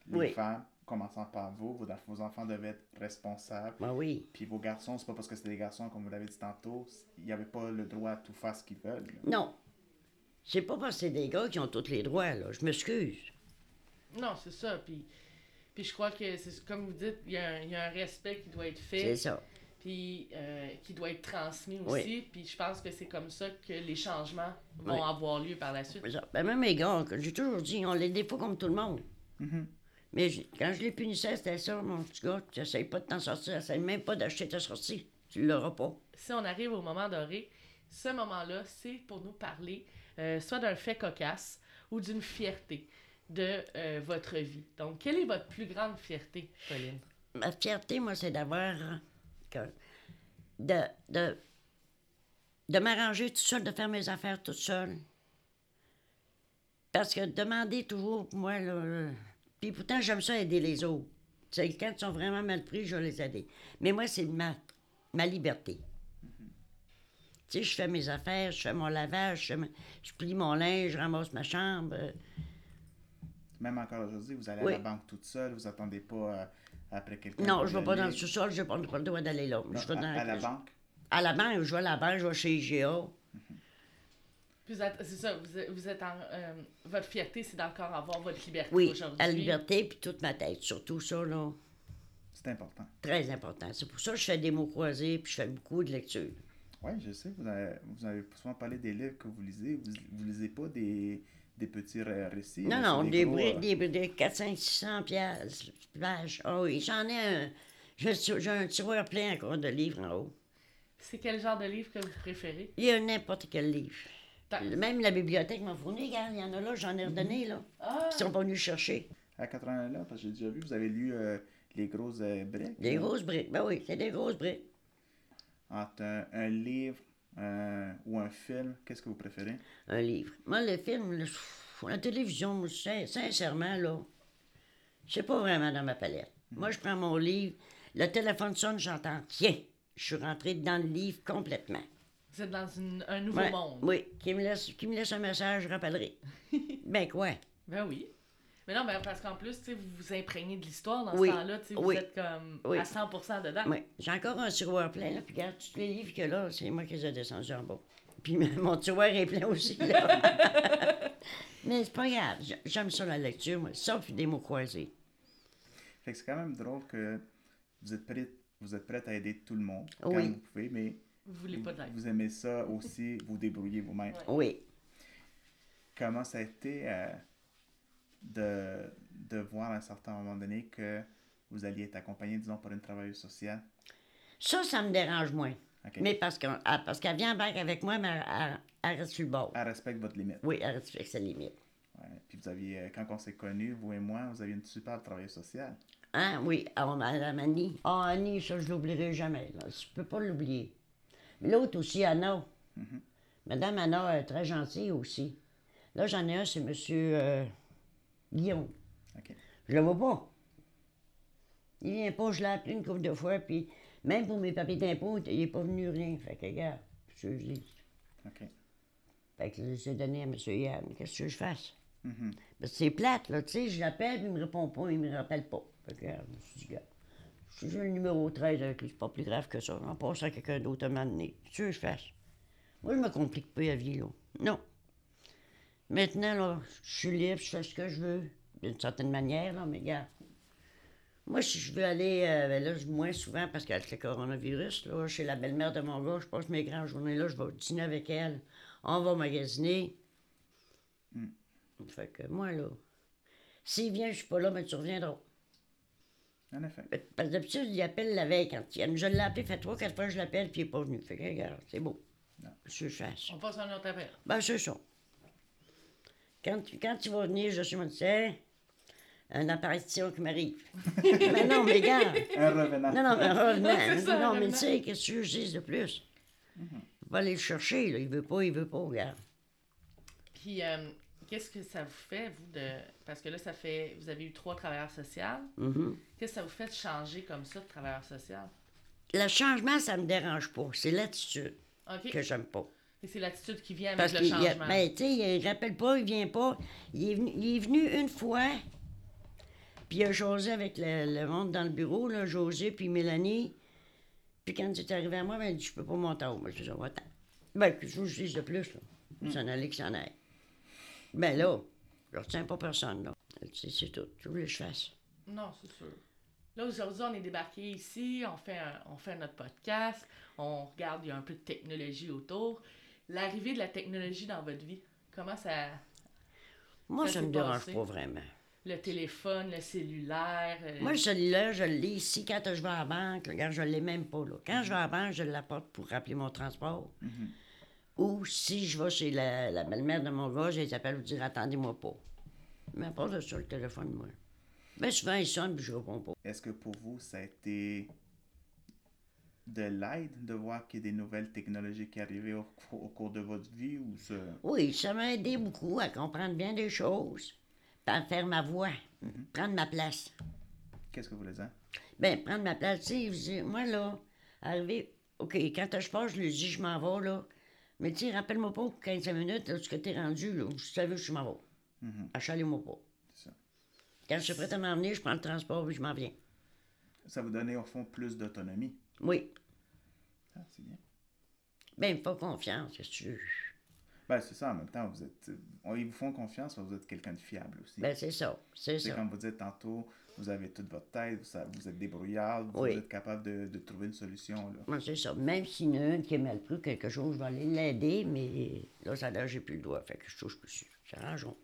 les Oui. femmes, commençant par vous. Vos, vos enfants devaient être responsables. Ben oui. Puis vos garçons, c'est pas parce que c'était des garçons, comme vous l'avez dit tantôt, il n'y avait pas le droit à tout faire ce qu'ils veulent. là. Non. C'est pas parce que c'est des gars qui ont tous les droits, là. Je m'excuse. Non, c'est ça. Puis, puis je crois que, c'est comme vous dites, il y, a un- il y a un respect qui doit être fait. C'est ça. puis euh, qui doit être transmis Oui. aussi. Puis je pense que c'est comme ça que les changements vont Oui. avoir lieu par la suite. Ben même les gars, j'ai toujours dit, on les défauts comme tout le monde. Mhm. Mais quand je les punissais, c'était ça, mon petit gars. Tu n'essayes pas de t'en sortir. Essaye même pas d'acheter ta sortie. Tu l'auras pas. Si on arrive au moment doré, ce moment-là, c'est pour nous parler euh, soit d'un fait cocasse ou d'une fierté de euh, votre vie. Donc, quelle est votre plus grande fierté, Pauline? Ma fierté, moi, c'est d'avoir. de, m'arranger toute seule, de faire mes affaires toute seule. Parce que demander toujours, moi, là. euh, Puis pourtant, j'aime ça aider les autres. Sais, quand ils sont vraiment mal pris, je les aider. Mais moi, c'est ma, liberté. Tu sais, je fais mes affaires, je fais mon lavage, je plie mon linge, je ramasse ma chambre. euh, Même encore aujourd'hui, vous allez Oui. à la banque toute seule, vous attendez pas euh, après quelqu'un. Non, je vais pas dans le sous-sol, je n'ai pas, le droit d'aller là. Non, je vais à, dans à la banque? À la banque, je vais à la banque, je vais chez IGA. Puis vous êtes- C'est ça, vous êtes, vous êtes en. euh, votre fierté, c'est d'encore avoir votre liberté Oui, aujourd'hui. la liberté, puis toute ma tête. Surtout ça, là, C'est important. très important. C'est pour ça que je fais des mots croisés, puis je fais beaucoup de lecture. Oui, je sais, vous avez, vous avez souvent parlé des livres que vous lisez. Vous, vous lisez pas des, des petits ré- récits. Non, non, des, gros, bris- euh, des, des 4, 5, 600 piastres, pages. Ah oui, j'en ai un... J'ai un tiroir plein encore de livres en haut. C'est quel genre de livre que vous préférez? Il y a n'importe quel livre. Même la bibliothèque m'a fourni, regarde, il y en a là, j'en ai redonné, là. Ah! Ils sont pas venus chercher. À 80 là, parce que j'ai déjà vu, vous avez lu euh, Les grosses euh, briques. Des là? grosses briques. Ben oui, c'est des grosses briques. Entre un, un livre euh, ou un film, qu'est-ce que vous préférez? un livre. Moi, le film, le- la télévision, sincèrement, là, c'est pas vraiment dans ma palette. Moi, je prends mon livre, le téléphone sonne, j'entends rien. Je suis rentrée dans le livre complètement. Vous êtes dans une- un nouveau Ouais, monde. Oui, qui me, laisse, qui me laisse un message, je rappellerai. ben quoi? Ben oui. Mais non, ben parce qu'en plus, tu sais, vous vous imprégnez de l'histoire dans Oui, ce temps-là. tu sais, Vous oui, êtes comme oui. à 100% dedans. Oui, j'ai encore un tiroir plein, là, puis regarde, tous les livres que là, c'est moi qui les ai descendus en bas. Puis mon tiroir est plein aussi, là. Mais c'est pas grave, J'ai- j'aime ça la lecture, moi, sauf des mots croisés. Fait que c'est quand même drôle que vous êtes pris vous êtes prête à aider tout le monde quand Oui. vous pouvez, mais Vous voulez pas d'aide. vous aimez ça aussi, vous débrouiller vous-même. Oui. Comment ça a été euh, de, de voir à un certain moment donné que vous alliez être accompagné, disons, par une travailleuse sociale? Ça, ça me dérange moins. Mais parce qu'elle parce qu'elle vient avec moi, mais elle, elle- reste sur le bord. Elle respecte votre limite. Oui, elle respecte sa limite. Ouais. Puis vous aviez, euh, quand on s'est connus, vous et moi, vous aviez une super travailleuse sociale. Hein, oui, ah, Madame Annie. Ah, Annie, ça, je l'oublierai jamais. Là. Je peux pas l'oublier. Mais l'autre aussi, Anna. Madame Anna est très gentille aussi. Là, j'en ai un, c'est Monsieur euh, Guillaume. OK. Je le vois pas. Il vient pas, je l'ai appelé une couple de fois, puis même pour mes papiers d'impôt, il est pas venu rien. Fait que, regarde, je dis. OK. Fait que je l'ai donné à M. Yann. Qu'est-ce que je fasse? Parce que c'est plate, là, tu sais, je l'appelle, puis il me répond pas, il me rappelle pas. Fait que, regarde, je me suis dit, regarde, si j'ai le numéro 13 avec lui, c'est pas plus grave que ça. On passe à quelqu'un d'autre à m'amener. Qu'est-ce que je fasse? Moi, je me complique pas la vie, là. Non. Maintenant, là, je suis libre, je fais ce que je veux, d'une certaine manière, là, mais regarde. Moi, si je veux aller, euh, ben là, moins souvent, parce qu'avec le coronavirus, là, chez la belle-mère de mon gars, je passe mes grandes journées là, je vais dîner avec elle. On va magasiner. Fait que moi, là, s'il vient, je suis pas là, mais tu reviendras. En effet. Fait- Parce que d'habitude, il appelle la veille quand il vient. Je l'ai appelé, fait trois, quatre fois, je l'appelle, puis il est pas venu. Fait que, regarde, c'est beau. Non. Ce que je fasse. On passe à un autre appel. Ben, c'est ça. Quand, tu- quand tu vas venir, je suis mon c'est une apparition qui m'arrive. mais non, mais regarde. Un revenant. Non, non, mais revenant. Ça, non, mais tu sais, qu'est-ce que je dis de plus? Faut pas aller le chercher, là. Il veut pas, il veut pas, regarde. Puis, euh, qu'est-ce que ça vous fait, vous, de. Parce que là, ça fait. Vous avez eu trois travailleurs sociaux. Mhm. Qu'est-ce que ça vous fait de changer comme ça de travailleur social? Le changement, ça me dérange pas. C'est l'attitude que j'aime pas. C'est l'attitude qui vient avec Parce le changement. ben, tu sais, il rappelle pas, il vient pas. Il est venu, il est venu une fois, puis il a José avec le, le monde dans le bureau, là, José puis Mélanie. Puis quand il est arrivé à moi, ben, il dit, je peux pas monter en haut. Moi, je dis, va-t'en. Ben, que je vous dise de plus, là. S'en aller que s'en aille. Ben là, je retiens pas personne, là. C'est tout. Tu voulais que je fasse. Non, c'est sûr. Là, aujourd'hui, on est débarqué ici, on fait, un- on fait notre podcast, on regarde, il y a un peu de technologie autour. L'arrivée de la technologie dans votre vie, comment ça. Moi, Ça ça me dérange passé? pas vraiment. Le téléphone, le cellulaire. euh, Moi, celui-là, je l'ai ici quand je vais à la banque. Regarde, je ne l'ai même pas. Là. Quand je vais à la banque, je l'apporte pour rappeler mon transport. Ou si je vais chez la, la belle-mère de mon gars, je les appelle pour dire attendez-moi pas. Mais à part de ça, le téléphone, moi. Bien souvent, il sonne puis je réponds pas. Est-ce que pour vous, ça a été de l'aide de voir qu'il y a des nouvelles technologies qui arrivaient au, au cours de votre vie ou ça... Oui, ça m'a aidé beaucoup à comprendre bien des choses. À faire ma voix. Prendre ma place. Qu'est-ce que vous voulez dire? Ben, prendre ma place, tu sais, moi, là, arriver, OK, quand je passe, je lui dis, je m'en vais, là. Mais tu sais, rappelle-moi pas pour 15 minutes, là, ce que t'es rendu, là, je savais je m'en vais. Mhm, Achalez-moi pas. c'est ça. Quand je suis prête à m'en venir, je prends le transport puis je m'en viens. Ça vous donnait au fond plus d'autonomie. Oui. Ah, c'est bien. Ben, il me faut confiance, tu veux? Ben, c'est ça, en même temps, vous êtes, on- ils vous font confiance vous êtes quelqu'un de fiable aussi. Ben, c'est ça, c'est c'est ça. comme vous dites tantôt, vous avez toute votre tête, vous, êtes débrouillard, vous Oui. êtes capable de, de trouver une solution. Là. Moi, c'est ça. Même s'il y en a une qui est mal pris quelque chose, je vais aller l'aider, mais là, ça là, j'ai plus le doigt, fait que je touche plus dessus. C'est rangeons.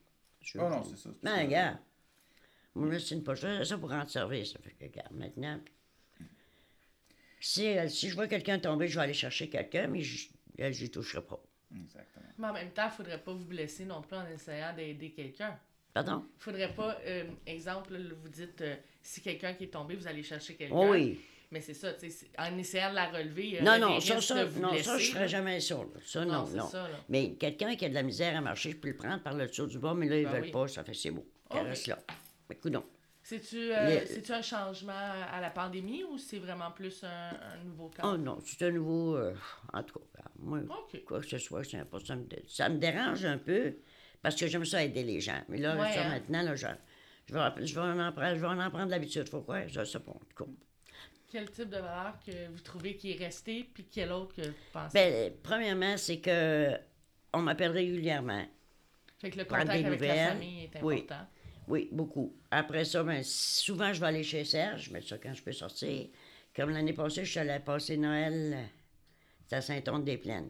Je- Oh non, c'est ça. c'est Ben, ça. regarde. Moi, là, c'est une poche. Ça pour rendre service. Ça fait que, regarde, maintenant. Si, euh, si je vois quelqu'un tomber, je vais aller chercher quelqu'un, mais je n'y toucherai pas. Exactement. Mais en même temps, il faudrait pas vous blesser non plus en essayant d'aider quelqu'un. Pardon? Il faudrait pas, euh, exemple, vous dites, euh, si quelqu'un qui est tombé, vous allez chercher quelqu'un. Oh oui. Mais c'est ça, tu sais, en essayant de la relever, il y Non, non, ça, ça, vous non, ça, je ferais là. jamais ça. là. Ça, Non, non, ça. Mais quelqu'un qui a de la misère à marcher, je peux le prendre par le dessous du bas, mais là, ils Ben veulent oui. pas, ça fait c'est beau. Ok. Caresse là. Mais coudonc. C'est-tu euh, c'est-tu un changement à la pandémie ou c'est vraiment plus un, un nouveau cas? Oh non, c'est un nouveau. euh, en tout cas, moi, quoi que ce soit, c'est pas, ça, me, dé- ça me dérange un peu parce que j'aime ça aider les gens. Mais là, Ouais, ça, hein? maintenant, là, je, je, vais, je, vais en prendre, je vais en prendre l'habitude. Faut quoi? En tout cas. Quel type de valeur que vous trouvez qui est resté, puis quel autre que vous pensez? Ben, premièrement, c'est que on m'appelle régulièrement. fait que le contact avec la famille est important. Oui, beaucoup. Après ça, ben, souvent, je vais aller chez Serge, mais ça quand je peux sortir. Comme l'année passée, je suis allée passer Noël euh, à Saint-Onde-des-Plaines.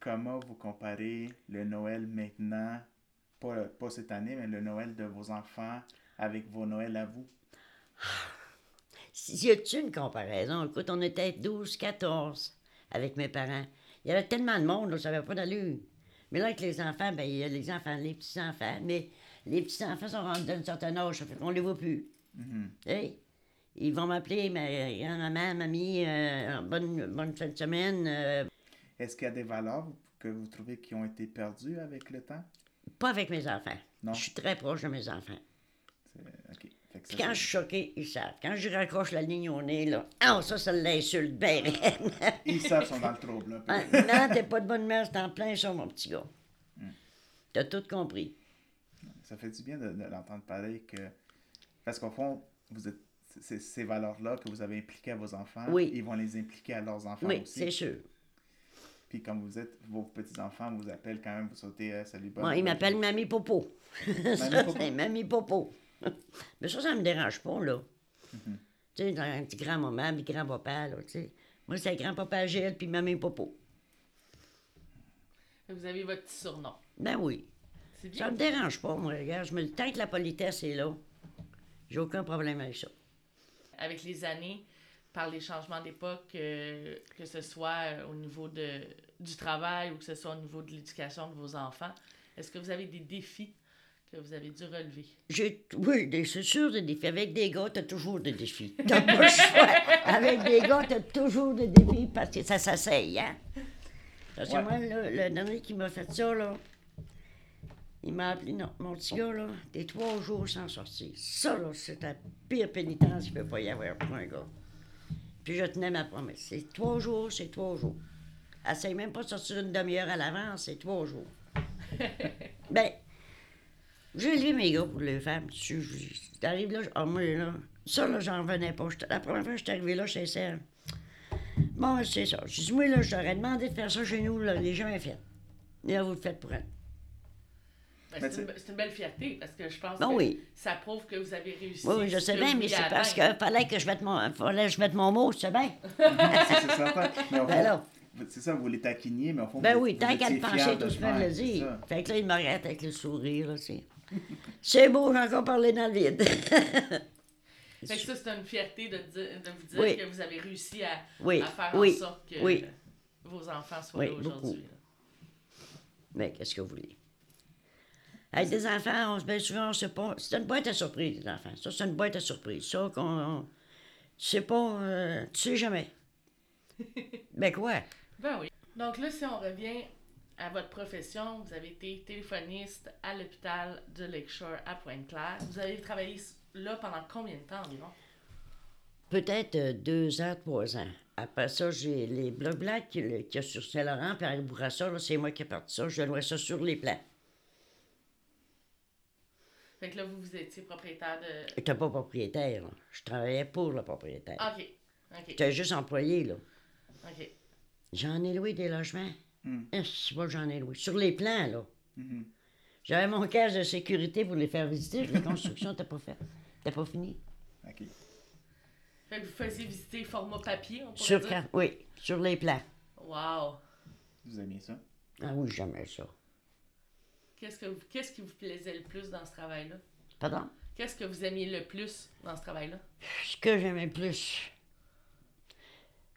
Comment vous comparez le Noël maintenant, pas, pas cette année, mais le Noël de vos enfants avec vos Noëls à vous? Y a-tu une comparaison? Écoute, on était 12, 14 avec mes parents. Il y avait tellement de monde, là, ça n'avait pas d'allure. Mais là, avec les enfants, ben, il y a les enfants, les petits-enfants. Mais les petits-enfants sont rendus d'un certain âge, ça fait qu'on les voit plus. Hey, ils vont m'appeler, mais grand-maman, mamie, euh, bonne, bonne fin de semaine. euh, Est-ce qu'il y a des valeurs que vous trouvez qui ont été perdues avec le temps? pas avec mes enfants. Non? Je suis très proche de mes enfants. Ça, quand je suis choquée, ils savent. Quand je raccroche la ligne au nez, là, ah, ça, ça l'insulte bien. Ils savent sont dans le trouble. Ah, non, t'es pas de bonne mère, c'est en plein ça, mon petit gars. T'as tout compris. Ça fait du bien de, de l'entendre pareil que. Parce qu'au fond, vous êtes. c'est- Ces valeurs-là que vous avez impliquées à vos enfants, Oui. ils vont les impliquer à leurs enfants Oui, aussi. c'est sûr. Puis comme vous êtes, vos petits-enfants vous appellent quand même, vous sautez euh, Salut Bob. Moi, il m'appelle Mamie Popo. ça, Popo? c'est Mamie Popo. Mais ça, ça me dérange pas, là. Mm-hmm. Tu sais, dans un petit grand-maman, puis grand-papa, là, tu sais. Moi, c'est grand-papa Gilles, puis Mamie Popo. Vous avez votre petit surnom. Ben oui. C'est Ça bien. me dérange pas, moi, regarde. Je me... Tant que la politesse est là, j'ai aucun problème avec ça. Avec les années, par les changements d'époque, euh, que ce soit euh, au niveau de, du travail ou que ce soit au niveau de l'éducation de vos enfants, est-ce que vous avez des défis que vous avez dû relever? J'ai, oui, c'est sûr des défis. Avec des gars, t'as toujours des défis. T'as pas le choix. Avec des gars, t'as toujours des défis parce que ça s'asseye, hein? Parce que Ouais. moi, là, le dernier qui m'a fait ça, là, il m'a appelé, non, mon petit gars, là, t'es trois jours sans sortir. Ça, là, c'est la pire pénitence qu'il peut pas y avoir pour un gars. Puis je tenais ma promesse. C'est trois jours, c'est trois jours. Essaye même pas de sortir une demi-heure à l'avance, c'est trois jours. ben, j'ai élevé mes gars pour les femmes. Je- je- T'arrives là, je- ah, moi, là, ça, là, j'en revenais pas. La première fois que j'étais arrivé là, j'étais sincère. Bon, c'est ça. Je dis, moi, là, je t'aurais demandé de faire ça chez nous, là, je l'ai jamais fait. Et là, vous le faites pour elle. Ben, c'est, une, belle fierté parce que je pense que oui. ça prouve que vous avez réussi. Oui, oui, je sais bien, mais c'est parce qu'il fallait que je mette mon, fallait que je mette mon mot, tu sais bien. c'est c'est. Mais ça, vous les taquiniez, mais au fond, Ben vous, oui, vous tant qu'à étiez le penser, fiers tout fait faire, le dire. Fait que là, il me regarde avec le sourire, là, c'est. Beau, j'ai encore parlé dans le vide. Fait que ça, c'est une fierté de, dire- de vous dire Oui. que vous avez réussi à, Oui, à faire oui, en sorte que vos enfants soient là aujourd'hui. Mais qu'est-ce que vous voulez? Avec des enfants, on se bien souvent, on sait pas. C'est une boîte à surprise, les enfants. Ça, c'est une boîte à surprise. Ça, qu'on. on- Tu sais pas. euh, tu sais jamais. ben quoi? Ben oui. Donc là, si on revient à votre profession, vous avez été téléphoniste à l'hôpital de Lakeshore à Pointe-Claire. Vous avez travaillé là pendant combien de temps environ? Peut-être euh, deux ans, trois ans. Après ça, j'ai les blocs blancs qu'il y a- sur Saint-Laurent, puis à Bourassa, là, c'est moi qui ai parti ça. Je donnerais ça sur les plans. Fait que là, vous, vous étiez propriétaire de... J'étais pas propriétaire, là. Je travaillais pour le propriétaire. Ah, OK. OK. J'étais juste employé, là. OK. J'en ai loué des logements. Hmm. Eh, C'est pas que j'en ai loué. Sur les plans, là. Mhm. J'avais mon cache de sécurité pour les faire visiter. La construction n'était pas faite. C'était pas fini. OK. Fait que vous faisiez visiter format papier, on pourrait Sur, dire? oui, sur les plans. Wow! Vous aimiez ça? Ah oui, jamais ça. Qu'est-ce, que vous- qu'est-ce qui vous plaisait le plus dans ce travail-là? Pardon? Qu'est-ce que vous aimiez le plus dans ce travail-là? Ce que j'aimais le plus,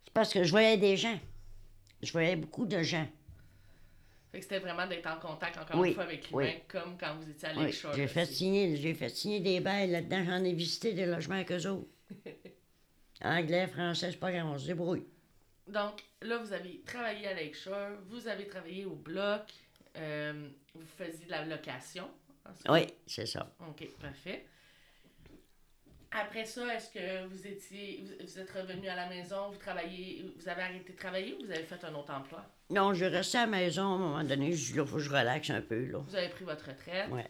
c'est parce que je voyais des gens. Je voyais beaucoup de gens. Fait que c'était vraiment d'être en contact encore Oui, une fois avec l'humain, oui. comme quand vous étiez à Oui, Lakeshore. j'ai fait signer, j'ai fait signer des bails là-dedans. J'en ai visité des logements avec eux autres. Anglais, français, c'est pas grave, on se débrouille. Donc, là, vous avez travaillé à Lakeshore, vous avez travaillé au bloc, euh, vous faisiez de la location. Oui, c'est ça. OK, parfait. Après ça, est-ce que vous étiez, vous, êtes revenu à la maison, vous travaillez, vous avez arrêté de travailler ou vous avez fait un autre emploi? Non, je restais à la maison à un moment donné. Je dis, là, faut que je relaxe un peu, là. Vous avez pris votre retraite. Ouais.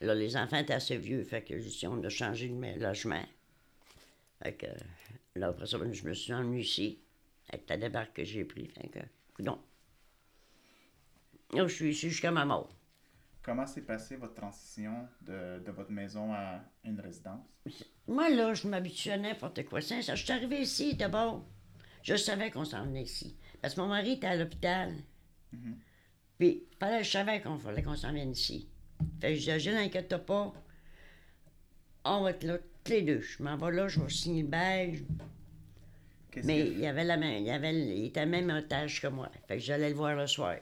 Là, les enfants étaient assez vieux, fait que je dis, on a changé de me- logement. Fait que, là, après ça, je me suis ennuyé ici, avec la débarque que j'ai pris. Fait que, coudonc. Je suis ici jusqu'à ma mort. Comment s'est passée votre transition de, de votre maison à une résidence? Moi, là, je m'habituais à n'importe quoi. Ça. Je suis arrivée ici, d'abord. Je savais qu'on s'en venait ici. Parce que mon mari était à l'hôpital. Puis, fallait, je savais qu'on fallait qu'on s'en vienne ici. Fait que je disais, n'inquiète pas. On va être là, tous les deux. Je m'en vais là, je vais signer le. Qu'est-ce Mais il, y avait la même, il, avait, il était même tâche que moi. Fait que j'allais le voir le soir.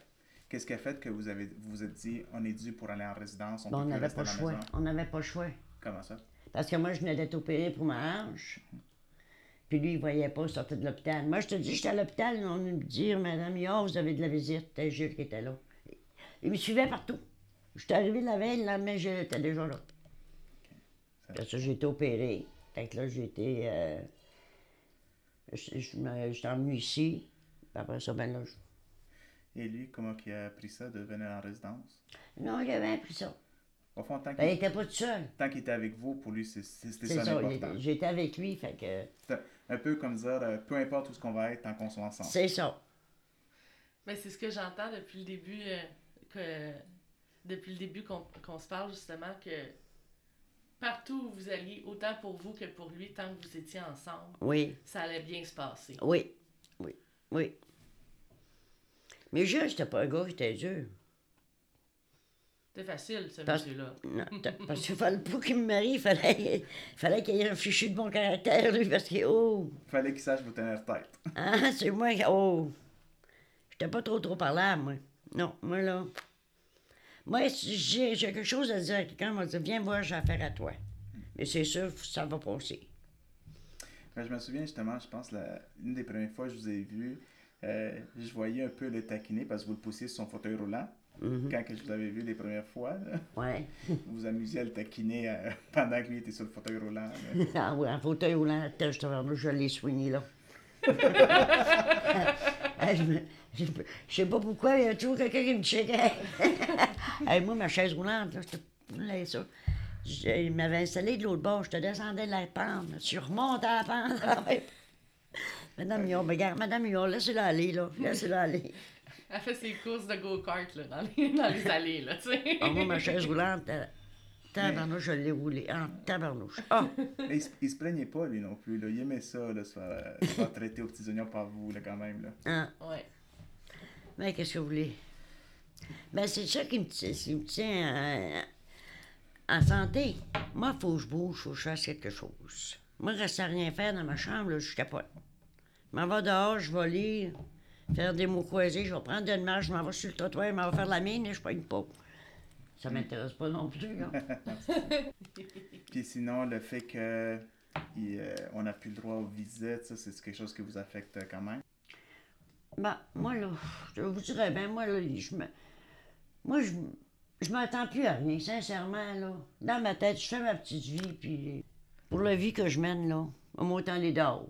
Qu'est-ce qui a fait que vous avez vous vous êtes dit on est dû pour aller en résidence, on plus n'avait pas le la choix. maison? On n'avait pas le choix. Comment ça? Parce que moi, je venais d'être opérée pour ma hanche. Puis lui, il voyait pas sortir de l'hôpital. Moi, je te dis, j'étais à l'hôpital, on me dire, Madame Yard, vous avez de la visite. C'était Gilles qui était là. Il me suivait partout. J'étais arrivée la veille, le lendemain, Gilles était déjà là. Après ça, j'ai été opérée. Fait que là, j'ai été. euh, je- je J'étais emmenée ici. Puis après ça, ben là. je- Et lui, comment il a pris ça de venir en résidence? Non, il avait appris ça. Au fond, tant Ben, il qu'il était pas tout seul. tant qu'il était avec vous, pour lui, c'était C'est ça ça. l'important. J'étais avec lui, fait que. C'était un peu comme dire, euh, peu importe où ce qu'on va être, tant qu'on soit ensemble. C'est ça. Mais c'est ce que j'entends depuis le début euh, que depuis le début qu'on qu'on se parle justement que partout où vous alliez, autant pour vous que pour lui, tant que vous étiez ensemble, Oui. ça allait bien se passer. Oui, oui, oui. Mais Jules, c'était pas un gars qui était dur. C'était facile, ce Parce- monsieur-là. Non, parce qu'il fallait pas qu'il me marie, il fallait, fallait qu'il y ait un fichu de bon caractère, lui, parce que, oh, Fallait qu'il sache vous tenir tête. ah, c'est moi, qui- oh, j'étais pas trop, trop parlable, moi. Non, moi, là, moi, si j'ai j'ai quelque chose à dire à quelqu'un, va dire, viens voir, j'ai affaire à toi. Mais c'est sûr, ça va passer. Ben, je me souviens justement, je pense, la, une des premières fois que je vous ai vu, euh, je voyais un peu le taquiner parce que vous le poussiez sur son fauteuil roulant. Quand que je vous avais vu les premières fois, là, Ouais. vous vous amusiez à le taquiner euh, pendant que lui était sur le fauteuil roulant. là. Ah oui, en fauteuil roulant, je je l'ai soigné, là. Je, sais pas pourquoi, il y a toujours quelqu'un qui me checkait. Hey, moi, ma chaise roulante, là, je là, ça. Je- il m'avait installé de l'autre bord, je te descendais de la pente, je remontais à la pente. Madame Millon, regarde, Madame Millon, laissez-la aller, là, laissez-la aller. Elle fait ses courses de go-kart là, dans, les, dans les allées, là, tu sais. Ah, moi, ma chaise roulante, euh, tabarnouche, je l'ai roulée, en tabarnouche. Ah! Mais il, se- il se plaignait pas, lui non plus. Là. Il aimait ça, là, se faire, euh, se faire traiter aux petits oignons par vous, là, quand même. Là. Ah. Ouais. Mais qu'est-ce que vous voulez? Ben, c'est ça qui me, tient- qui me tient euh, en santé. Moi, il faut que je bouge, il faut que je fasse quelque chose. Moi, rester à rien faire dans ma chambre, là, je capote. Je m'en vais dehors, je vais lire, faire des mots croisés, je vais prendre une marche, je m'en vais sur le trottoir, je m'en vais faire la mine et je pogne pas. Ça m'intéresse pas non plus. Puis sinon, le fait que il, euh, on n'a plus le droit aux visites, ça, c'est quelque chose qui vous affecte quand même? Ben, moi, là, je vous dirais, ben, moi, là, je me. Moi, je, je m'attends plus à rien, sincèrement, là. Dans ma tête, je fais ma petite vie, puis pour la vie que je mène, là, on m'autant aller dehors.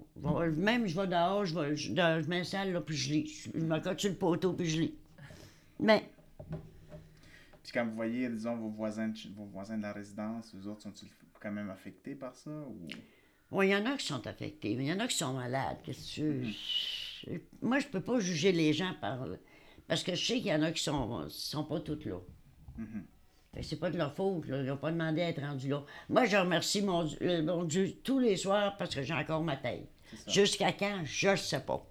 Même, je vais dehors, je, vais, je, je m'installe, là, puis je lis. Je me cote sur le poteau, puis je lis. Mais, Puis quand vous voyez, disons, vos voisins, de vos voisins de la résidence, vous autres, sont-ils quand même affectés par ça? Ou... oui, il y en a qui sont affectés, mais il y en a qui sont malades. Qu'est-ce que tu? Je- Moi, je peux pas juger les gens par. Parce que je sais qu'il y en a qui sont, sont pas toutes là. Que c'est pas de leur faute, là. Ils n'ont pas demandé à être rendus là. Moi, je remercie mon, Dieu- euh, mon Dieu tous les soirs parce que j'ai encore ma tête. Jusqu'à quand, je ne sais pas.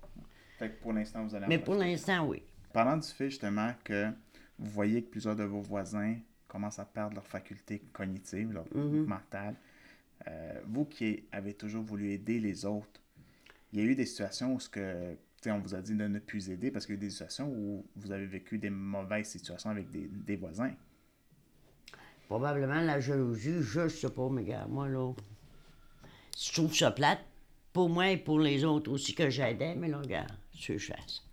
Fait que pour l'instant, vous allez en Mais pour l'instant, oui. Parlant du fait justement que vous voyez que plusieurs de vos voisins commencent à perdre leur faculté cognitive, leur mentale, euh, vous qui avez toujours voulu aider les autres, il y a eu des situations où ce que, on vous a dit de ne plus aider parce qu'il y a eu des situations où vous avez vécu des mauvaises situations avec des, des voisins. Probablement la jalousie, je sais pas, mais gars, moi, là, je trouve ça plate pour moi et pour les autres aussi que j'aidais, mais là, regarde, tu veux que je fasse.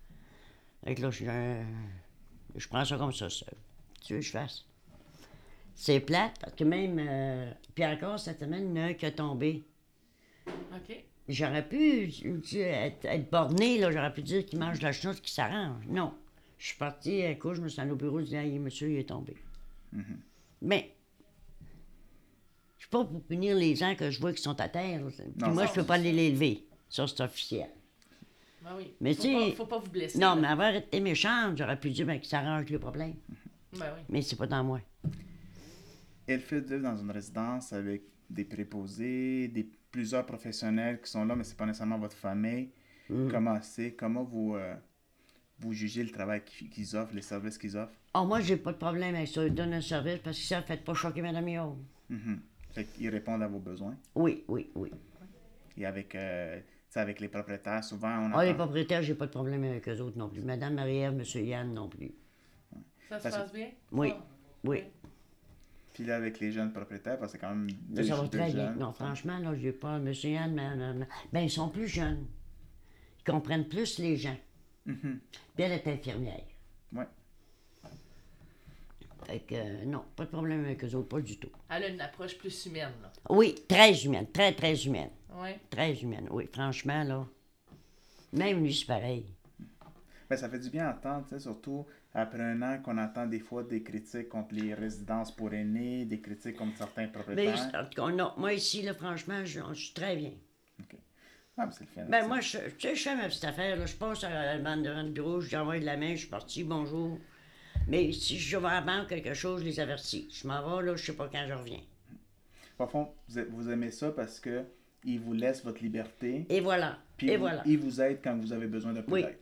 Fait que là, je, je prends ça comme ça, ça. Tu veux que je fasse? C'est plate parce que même, euh, puis encore cette semaine, il y en a un qui a tombé. OK. J'aurais pu tu- être, être borné, là, j'aurais pu dire qu'il mange de la chenoute qui s'arrange. Non. Je suis partie, écoute, je me suis allée au bureau, je dis, hey, monsieur, il est tombé. Mais, je suis pas pour punir les gens que je vois qui sont à terre. Puis Non, moi, ça, je peux pas aller les lever. Ça, c'est officiel. Ben oui. Mais faut pas, faut pas vous blesser. Non, là. mais avoir été méchante, j'aurais pu dire, ben, qu'il s'arrange le problème. Ben oui. Mais c'est pas dans moi. Et le fait de vivre dans une résidence avec des préposés, des plusieurs professionnels qui sont là, mais c'est pas nécessairement votre famille. Mm. Comment c'est? Comment vous, euh, vous jugez le travail qu'ils offrent, les services qu'ils offrent? Oh, moi, j'ai pas de problème avec ça. Ils donnent un service parce que ça, faites pas choquer Madame Yo. Mhm. Fait qu'ils répondent à vos besoins. Oui, oui, oui. Et avec, euh, avec les propriétaires, souvent, on Ah, les entend- propriétaires, j'ai pas de problème avec eux autres non plus. Madame Marie-Ève, Monsieur Yann non plus. Ça se Parce passe bien? Oui. Ah. Oui. Puis là, avec les jeunes propriétaires, parce que c'est quand même deux, ça va deux très bien. jeunes. Non, franchement, là, j'ai pas. Monsieur Yann, mais, ben, ils sont plus jeunes. Ils comprennent plus les gens. Mhm. Puis elle est infirmière. Ouais. Fait que, euh, non, pas de problème avec eux autres, pas du tout. Elle a une approche plus humaine, là. Oui, très humaine, très, très humaine. Oui. Très humaine, oui, franchement, là. Même lui, c'est pareil. Ben, ça fait du bien à entendre, surtout après un an qu'on entend des fois des critiques contre les résidences pour aînés, des critiques contre certains Mais, propriétaires. en tout cas, non, moi, ici, là, franchement, je, je suis très bien. Ah, ben, c'est le fun. Ben, ça. moi, je, tu sais, je fais ma petite affaire, là. Je passe à la bande de rente bureau, je j'envoie de la main, je suis parti, bonjour. Mais si je vais à la banque quelque chose, je les avertis. Je m'en vais, là, je sais pas quand je reviens. Au fond, vous, aimez ça parce que ils vous laissent votre liberté, Et voilà. puis Et vous- voilà. ils vous aident quand vous avez besoin peu Oui. d'aide.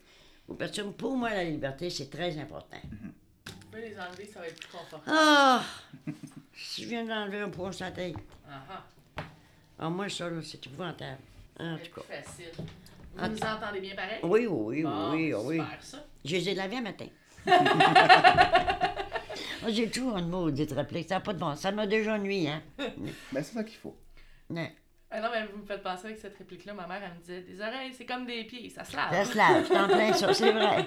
Pour moi, la liberté, c'est très important. Vous pouvez les enlever, ça va être plus confortable. Ah! si je viens d'enlever un poids sur la tête. Ah ah. Ah, moi, ça, là, c'est épouvantable. En tout cas. plus facile. Vous En nous entendez bien pareil? Oui, oui, oui, Bon, oui, oui. super, ça. Je les ai lavés un matin. J'ai toujours un mot de réplique. Ça n'a pas de bon. Ça m'a déjà nuit, hein? Ben, c'est ça qu'il faut. Non. Ah non, mais vous me faites penser avec cette réplique-là. Ma mère, elle me disait Des oreilles, c'est comme des pieds, ça se lave. Ça se lave, c'est en plein ça, c'est vrai.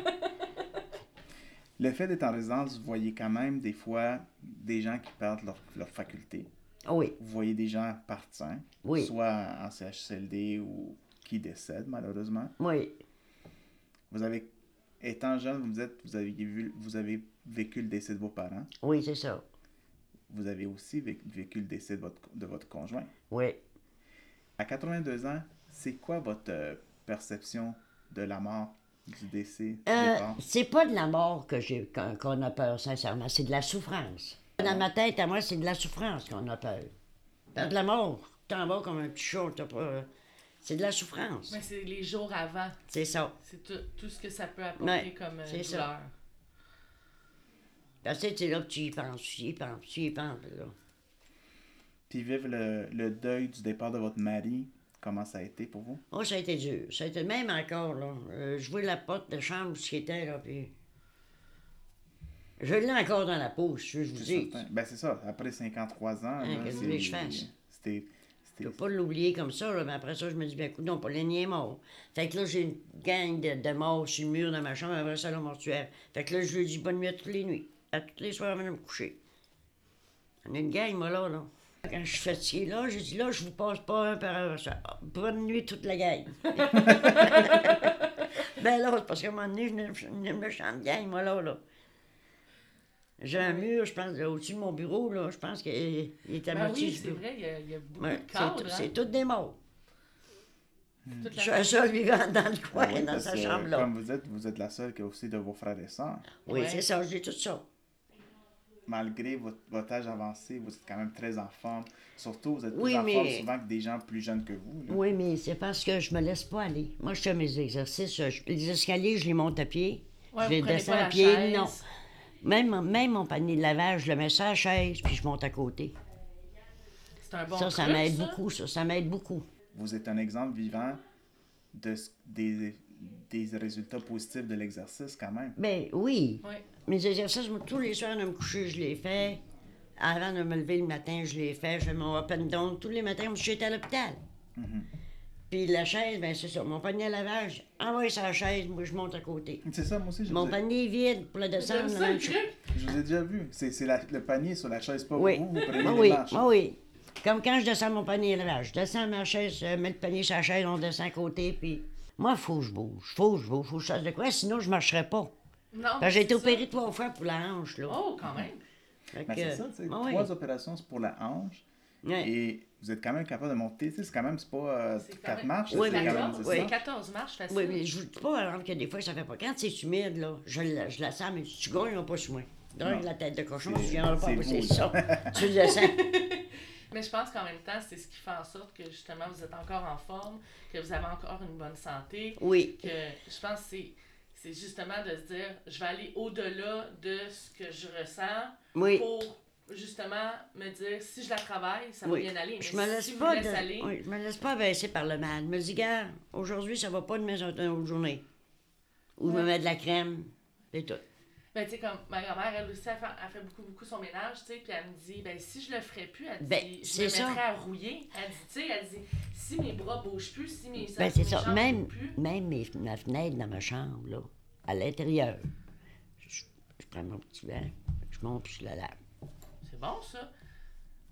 Le fait d'être en résidence, vous voyez quand même des fois des gens qui perdent leur, leur faculté. Oui, Vous voyez des gens partir, Oui. soit en CHSLD ou qui décèdent malheureusement. oui. Vous avez, étant jeune, vous me dites, vous avez, vu, vous avez vécu le décès de vos parents. Oui, c'est ça. Vous avez aussi vé- vécu le décès de votre, de votre conjoint. Oui. À 82 ans, c'est quoi votre euh, perception de la mort, du décès, Euh, c'est pas de la mort que j'ai qu'on a peur, sincèrement. C'est de la souffrance. Dans ma tête, à moi, c'est de la souffrance qu'on a peur. Pas de la mort. T'en vas comme un petit chat, t'as pas. C'est de la souffrance. Mais c'est les jours avant. C'est ça. C'est tout, tout ce que ça peut apporter Ouais, comme euh, c'est ça. douleur. Parce que c'est là que tu y penses, tu y penses, tu y penses. Là. Puis vivre le, le deuil du départ de votre mari, comment ça a été pour vous? Oh, ça a été dur. Ça a été même encore, là. Euh, je vois la porte de chambre où ce qui était, là, puis... Je l'ai encore dans la peau, je vous dis. Ben c'est ça, après 53 ans, Hein, là, qu'est-ce que c'est- vous voulez que je fasse? C'était... Je peux pas l'oublier comme ça, là, mais après ça, je me dis, ben écoute, non, pas est mort. Fait que là, j'ai une gang de, de morts sur le mur de ma chambre, un vrai salon mortuaire. Fait que là, je lui dis bonne nuit à toutes les nuits. À toutes les soirs, avant de me coucher. On a une gang, moi, là, là. Quand je suis fatigué, là, j'ai dit, là, je vous passe pas un par un. Bonne nuit, toute la gang. ben là, c'est parce qu'à un moment donné, je n'ai une méchante gang, moi, là, là. J'ai un mur, je pense, au-dessus de mon bureau, là, je pense qu'il il est à Ben moitié oui, c'est vrai, il y a, il y a beaucoup Ouais, de c'est cadres. tout- hein. c'est toutes des morts. Toute Je la suis un seul vivant dans le coin, Ah oui, dans sa que, chambre, là. Comme vous dites, vous êtes la seule qui a aussi de vos frères et sœurs. Oui, Ouais. c'est ça, j'ai tout ça. Malgré votre, votre âge avancé, vous êtes quand même très en forme. Surtout, vous êtes plus Oui, en forme souvent que des gens plus jeunes que vous. là. Oui, mais c'est parce que je me laisse pas aller. Moi, je fais mes exercices. je- les escaliers, je les monte à pied. Ouais, je les vous prenez descends à la pied. chaise. Non. Même, même mon panier de lavage, je le mets sur la chaise, puis je monte à côté. C'est un bon ça, ça m'aide ça? beaucoup, ça. Ça m'aide beaucoup. Vous êtes un exemple vivant de, des, des résultats positifs de l'exercice quand même. Ben oui. Oui. Mes exercices, moi, tous les soirs de me coucher, je les fais. Avant de me lever le matin, je les fais. Je fais mon up and down tous les matins, si j'étais à l'hôpital. Puis la chaise, ben c'est ça. Mon panier à lavage, envoie sur la chaise, moi je monte à côté. C'est ça, moi aussi, je, Mon vous ai, panier est vide pour le descendre. Même le truc. je vous ai déjà vu. C'est c'est la- le panier sur la chaise, pas Oui. vous. Vous prenez Ah les oui, marches. ah oui. Comme quand je descends mon panier à lavage. Je descends ma chaise, euh, mets le panier sur la chaise, on descend à côté, puis... Moi, il faut que je bouge. faut que je bouge. faut que je fasse de quoi, sinon je marcherais pas. Non. Parce que j'ai été c'est ça. opéré trois fois pour la hanche, là. Oh, quand même. Fait Ben, que, c'est ça, tu sais, ah oui. trois opérations c'est pour la hanche. Ouais. Et vous êtes quand même capable de monter. C'est quand même, c'est pas euh, C'est quand quatre même- marches. Oui, c'est mais quand même, 14, c'est oui. ça. c'est 14 marches facile. Oui, mais je vous dis pas, alors, que des fois, ça fait pas. Quand c'est humide, là, je la, je la sens, mais si tu gagnes, pas sur moi. Non. la tête de cochon, tu viendras pas c'est ça. tu le sens. Mais je pense qu'en même temps, c'est ce qui fait en sorte que justement vous êtes encore en forme, que vous avez encore une bonne santé, Oui. que je pense que c'est, c'est justement de se dire je vais aller au-delà de ce que je ressens Oui. pour justement me dire si je la travaille, ça va Oui. bien aller. Mais Je me laisse si pas de- aller, oui, je me laisse pas baisser par le mal. Je me dis, gars, aujourd'hui, ça va pas, demain, ça va une autre journée. Ou je me mets de la crème, c'est tout. Ben, tu sais, comme ma grand-mère, elle aussi, elle fait, elle fait beaucoup, beaucoup son ménage, tu sais, puis elle me dit, ben, si je le ferais plus, elle dit, Ben, je me ça. mettrais à rouiller. Elle dit, tu sais, elle dit, si mes bras bougent plus, si mes, Ben, c'est ça. Même, bougent plus, même mes, ma fenêtre dans ma chambre, là, à l'intérieur, je, je prends mon petit verre, je monte puis je la lave. C'est bon, ça.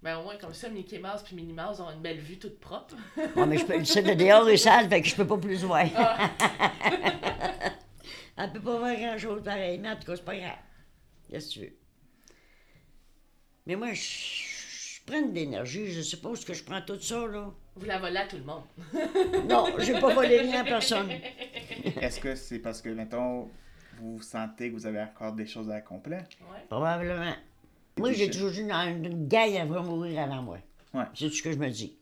Ben, au moins, comme ça, Mickey Mouse puis Minnie Mouse ont une belle vue toute propre. Ouais, mais je peux, le site de dehors est sale, fait que je peux pas plus voir. Ah. Elle peut pas voir grand-chose pareil, mais en tout cas, c'est pas grave. Qu'est-ce que tu veux? Mais moi, je, je prends de l'énergie, je suppose que je prends tout ça, là. Vous la volez à tout le monde. Non, j'ai pas volé rien à personne. Est-ce que c'est parce que, mettons, vous sentez que vous avez encore des choses à accomplir? Ouais. Probablement. Moi, j'ai toujours dit, une gaille, elle va mourir avant moi. Ouais. C'est ce que je me dis.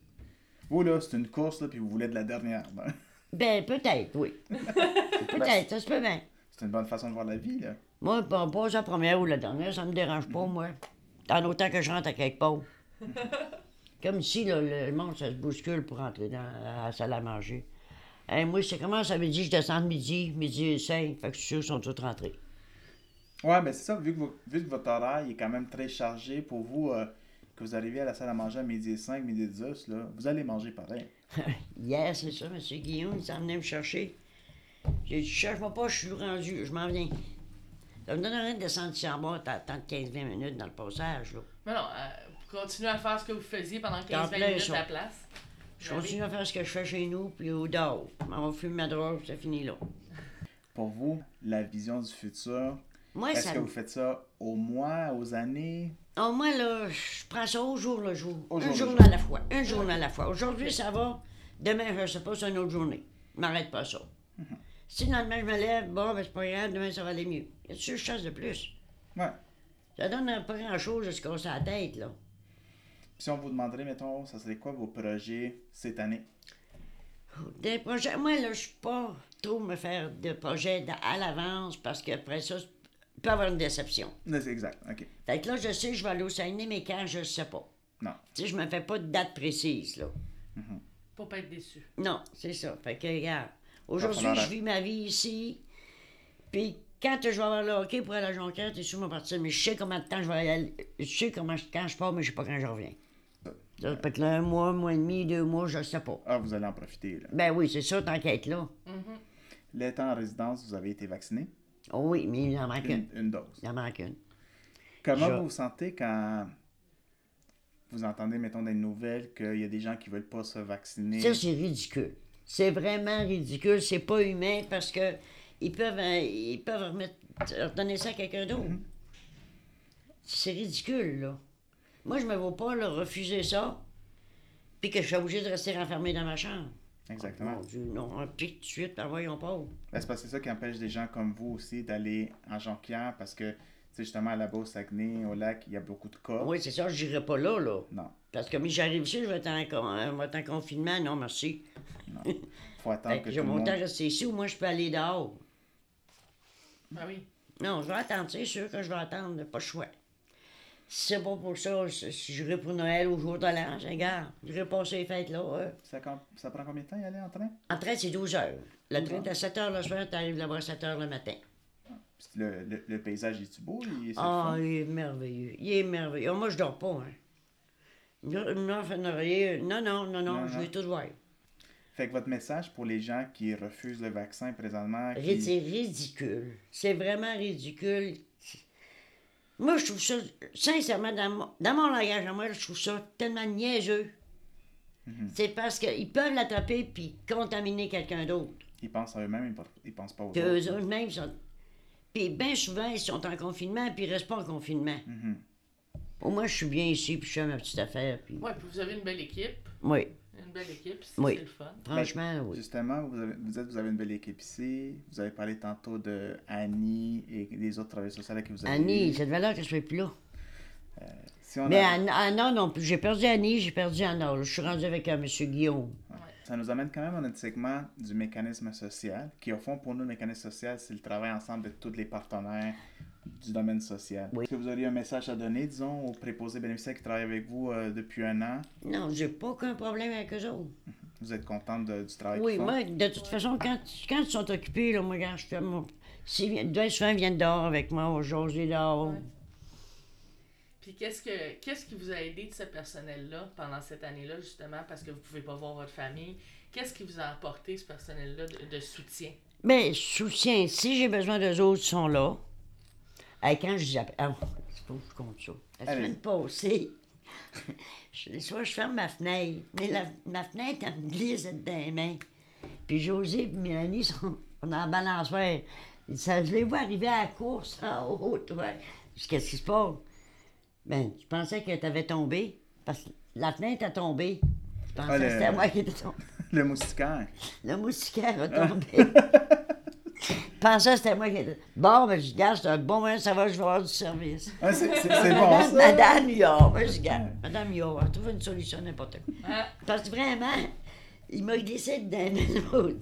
Vous, là, c'est une course, là, puis vous voulez de la dernière. ben, Ben, peut-être, oui. peut-être, ça se peut bien. C'est une bonne façon de voir la vie, là. Moi, pas, pas la première ou la dernière, ça me dérange pas, moi. Tant autant que je rentre à quelque part. Comme ici, là, le monde, ça se bouscule pour entrer dans la salle à manger. Hey, moi, c'est comment ça veut dire, je descends de midi, midi et cinq, fait que je suis sûr qu'ils sont tous rentrés. Ouais, ben c'est ça, vu que, vo- vu que votre horaire est quand même très chargé pour vous, euh, que vous arrivez à la salle à manger à midi et 5, midi et 10, là, vous allez manger pareil. Hier, c'est ça, M. Guillaume, il s'en venait me chercher. J'ai dit, cherche-moi pas, je suis rendu, je m'en viens. Ça me donne rien de descendre ici en bas, t'attends 15-20 minutes dans le passage, là. Mais non, euh, continuez à faire ce que vous faisiez pendant En 15-20 plein minutes ça. à la place. Je continue à faire ce que je fais chez nous, puis au dehors. On va fumer ma drogue, c'est fini là. Pour vous, la vision du futur, Moi, est-ce ça. que vous faites ça au mois, aux années? Oh, moi, là, je prends ça au jour le jour. Au jour un jour jour. à la fois. Un jour à la fois. Aujourd'hui, ça va. Demain, je sais pas, c'est une autre journée. Je m'arrête pas ça. Mhm. Si le lendemain, je me lève, bon, ben, c'est pas grave, demain, ça va aller mieux. Y a-tu une chance de plus? Ouais. Ça donne pas grand-chose casser la tête, là. Si on vous demanderait, mettons, ça serait quoi vos projets cette année? Des projets, moi, là, je suis pas trop me faire de projets à l'avance parce qu'après ça, il peut avoir une déception. C'est exact, ok. Fait que là, je sais, je vais aller au Saguenay, mais quand, je sais pas. Non. Tu sais, je me fais pas de date précise, là. Pour pas être déçu. Non, c'est ça. Fait que, regarde, aujourd'hui, je vis ma vie ici. Puis quand je vais avoir le hockey pour aller à Jonquière, t'es sûr, ma partir, mais je sais combien de temps je vais y aller. Je sais comment je- quand je pars, mais je sais pas quand je reviens. Ça fait que là, un mois, un mois et demi, deux mois, je sais pas. Ah, vous allez en profiter, là. Ben oui, c'est ça, être là. L'étant en résidence, vous avez été vacciné? Oh oui, mais il en manque une. Une, une dose. Il en manque une. Comment Je- vous vous sentez quand vous entendez, mettons, des nouvelles qu'il y a des gens qui veulent pas se vacciner? Ça, c'est ridicule. C'est vraiment ridicule. C'est pas humain parce que ils peuvent, euh, ils peuvent remettre, redonner ça à quelqu'un d'autre. C'est ridicule, là. Moi, je me vois pas là, refuser ça, puis que je suis obligé de rester renfermé dans ma chambre. Exactement. Mon Dieu, non, un pic tout de suite, ben voyons pas. Ben, c'est parce que c'est ça qui empêche des gens comme vous aussi d'aller en Jonquière parce que, tu sais, justement, là-bas au Saguenay, au lac, il y a beaucoup de cas. Oui, c'est ça, je n'irai pas là, là. Non. Parce que mais j'arrive ici, je vais être en, vais être en confinement. Non, merci. faut attendre que que tout le mon monde... rester ici ou moi, je peux aller dehors. Ben oui. Non, je vais attendre, c'est sûr que je vais attendre, pas le choix. Si c'est pas pour ça, j'irai pour Noël au jour de l'an, je regarde, j'irai passer les fêtes là. Ça, prend combien de temps y aller en train? En train, c'est 12 heures. Le train est à 7 heures le soir, t'arrives là-bas à 7 heures le matin. Le, le, le paysage est-tu beau? Il Ah, il est merveilleux. Il est merveilleux. Ah, moi, je dors pas, hein. Oreiller. Non, non, non, non, Non, je non. vais tout voir. Fait que votre message pour les gens qui refusent le vaccin présentement, qui... C'est ridicule. C'est vraiment ridicule. Moi, je trouve ça, sincèrement, dans mon, dans mon langage à moi, je trouve ça tellement niaiseux. Mhm. C'est parce qu'ils peuvent l'attraper puis contaminer quelqu'un d'autre. ils pensent à eux-mêmes, ils, pas- ils pensent pas aux Que autres. eux mêmes sont. Puis bien souvent, ils sont en confinement puis ils restent pas en confinement. Mhm. Au moins, je suis bien ici puis je fais ma petite affaire. Puis... Ouais, puis vous avez une belle équipe, Oui. Une belle équipe, ici, Oui. c'est le fun. Franchement, oui. Justement, vous, avez, vous êtes, vous avez une belle équipe ici. Vous avez parlé tantôt de Annie et des autres travailleurs sociaux que vous avez Annie, eus. cette valeur que je ne suis plus là. Si on Mais a- Anna, Anna non plus. J'ai perdu Annie, j'ai perdu Anna. Je suis rendu avec euh, M. Guillaume. Ça nous amène quand même à notre segment du mécanisme social, qui au fond, pour nous, le mécanisme social, c'est le travail ensemble de tous les partenaires du domaine social. Oui. Est-ce que vous auriez un message à donner, disons, aux préposés bénéficiaires qui travaillent avec vous euh, depuis un an? Non, j'ai pas aucun problème avec eux autres. Vous êtes contente de- du travail Oui, moi, de toute façon, quand, quand ils sont occupés, là, moi, quand je fais mon. Bien souvent, ils viennent dehors avec moi, au José dehors. Ouais. Puis qu'est-ce que qu'est-ce qui vous a aidé de ce personnel-là pendant cette année-là, justement, parce que vous pouvez pas voir votre famille? Qu'est-ce qui vous a apporté, ce personnel-là, de, de soutien? Ben, soutien, si j'ai besoin d'eux autres, ils sont là. Hey, quand je dis. Ah, c'est pas que je compte ça. La Allez. semaine passée, je, soit je ferme ma fenêtre, mais la, ma fenêtre, elle me glisse dans les mains. Puis José et Mélanie sont en balançoire. Ils disent, je les vois arriver à la course en haut, toi. Qu'est-ce qui se passe? Ben, je pensais que tu avais tombé, parce que la fenêtre a tombé. Je pensais Ah, que c'était moi qui étais tombé. Le moustiquaire. Le moustiquaire a tombé. Je pensais que c'était moi qui étais. Bon, ben, je dis, gars, c'est un bon moment, ça va, je vais avoir du service. Ah, c'est bon, Madame, ça. Madame Yard, ben, je gars, Madame elle trouve une solution n'importe quoi. Ah, Parce que vraiment, il m'a glissé dedans.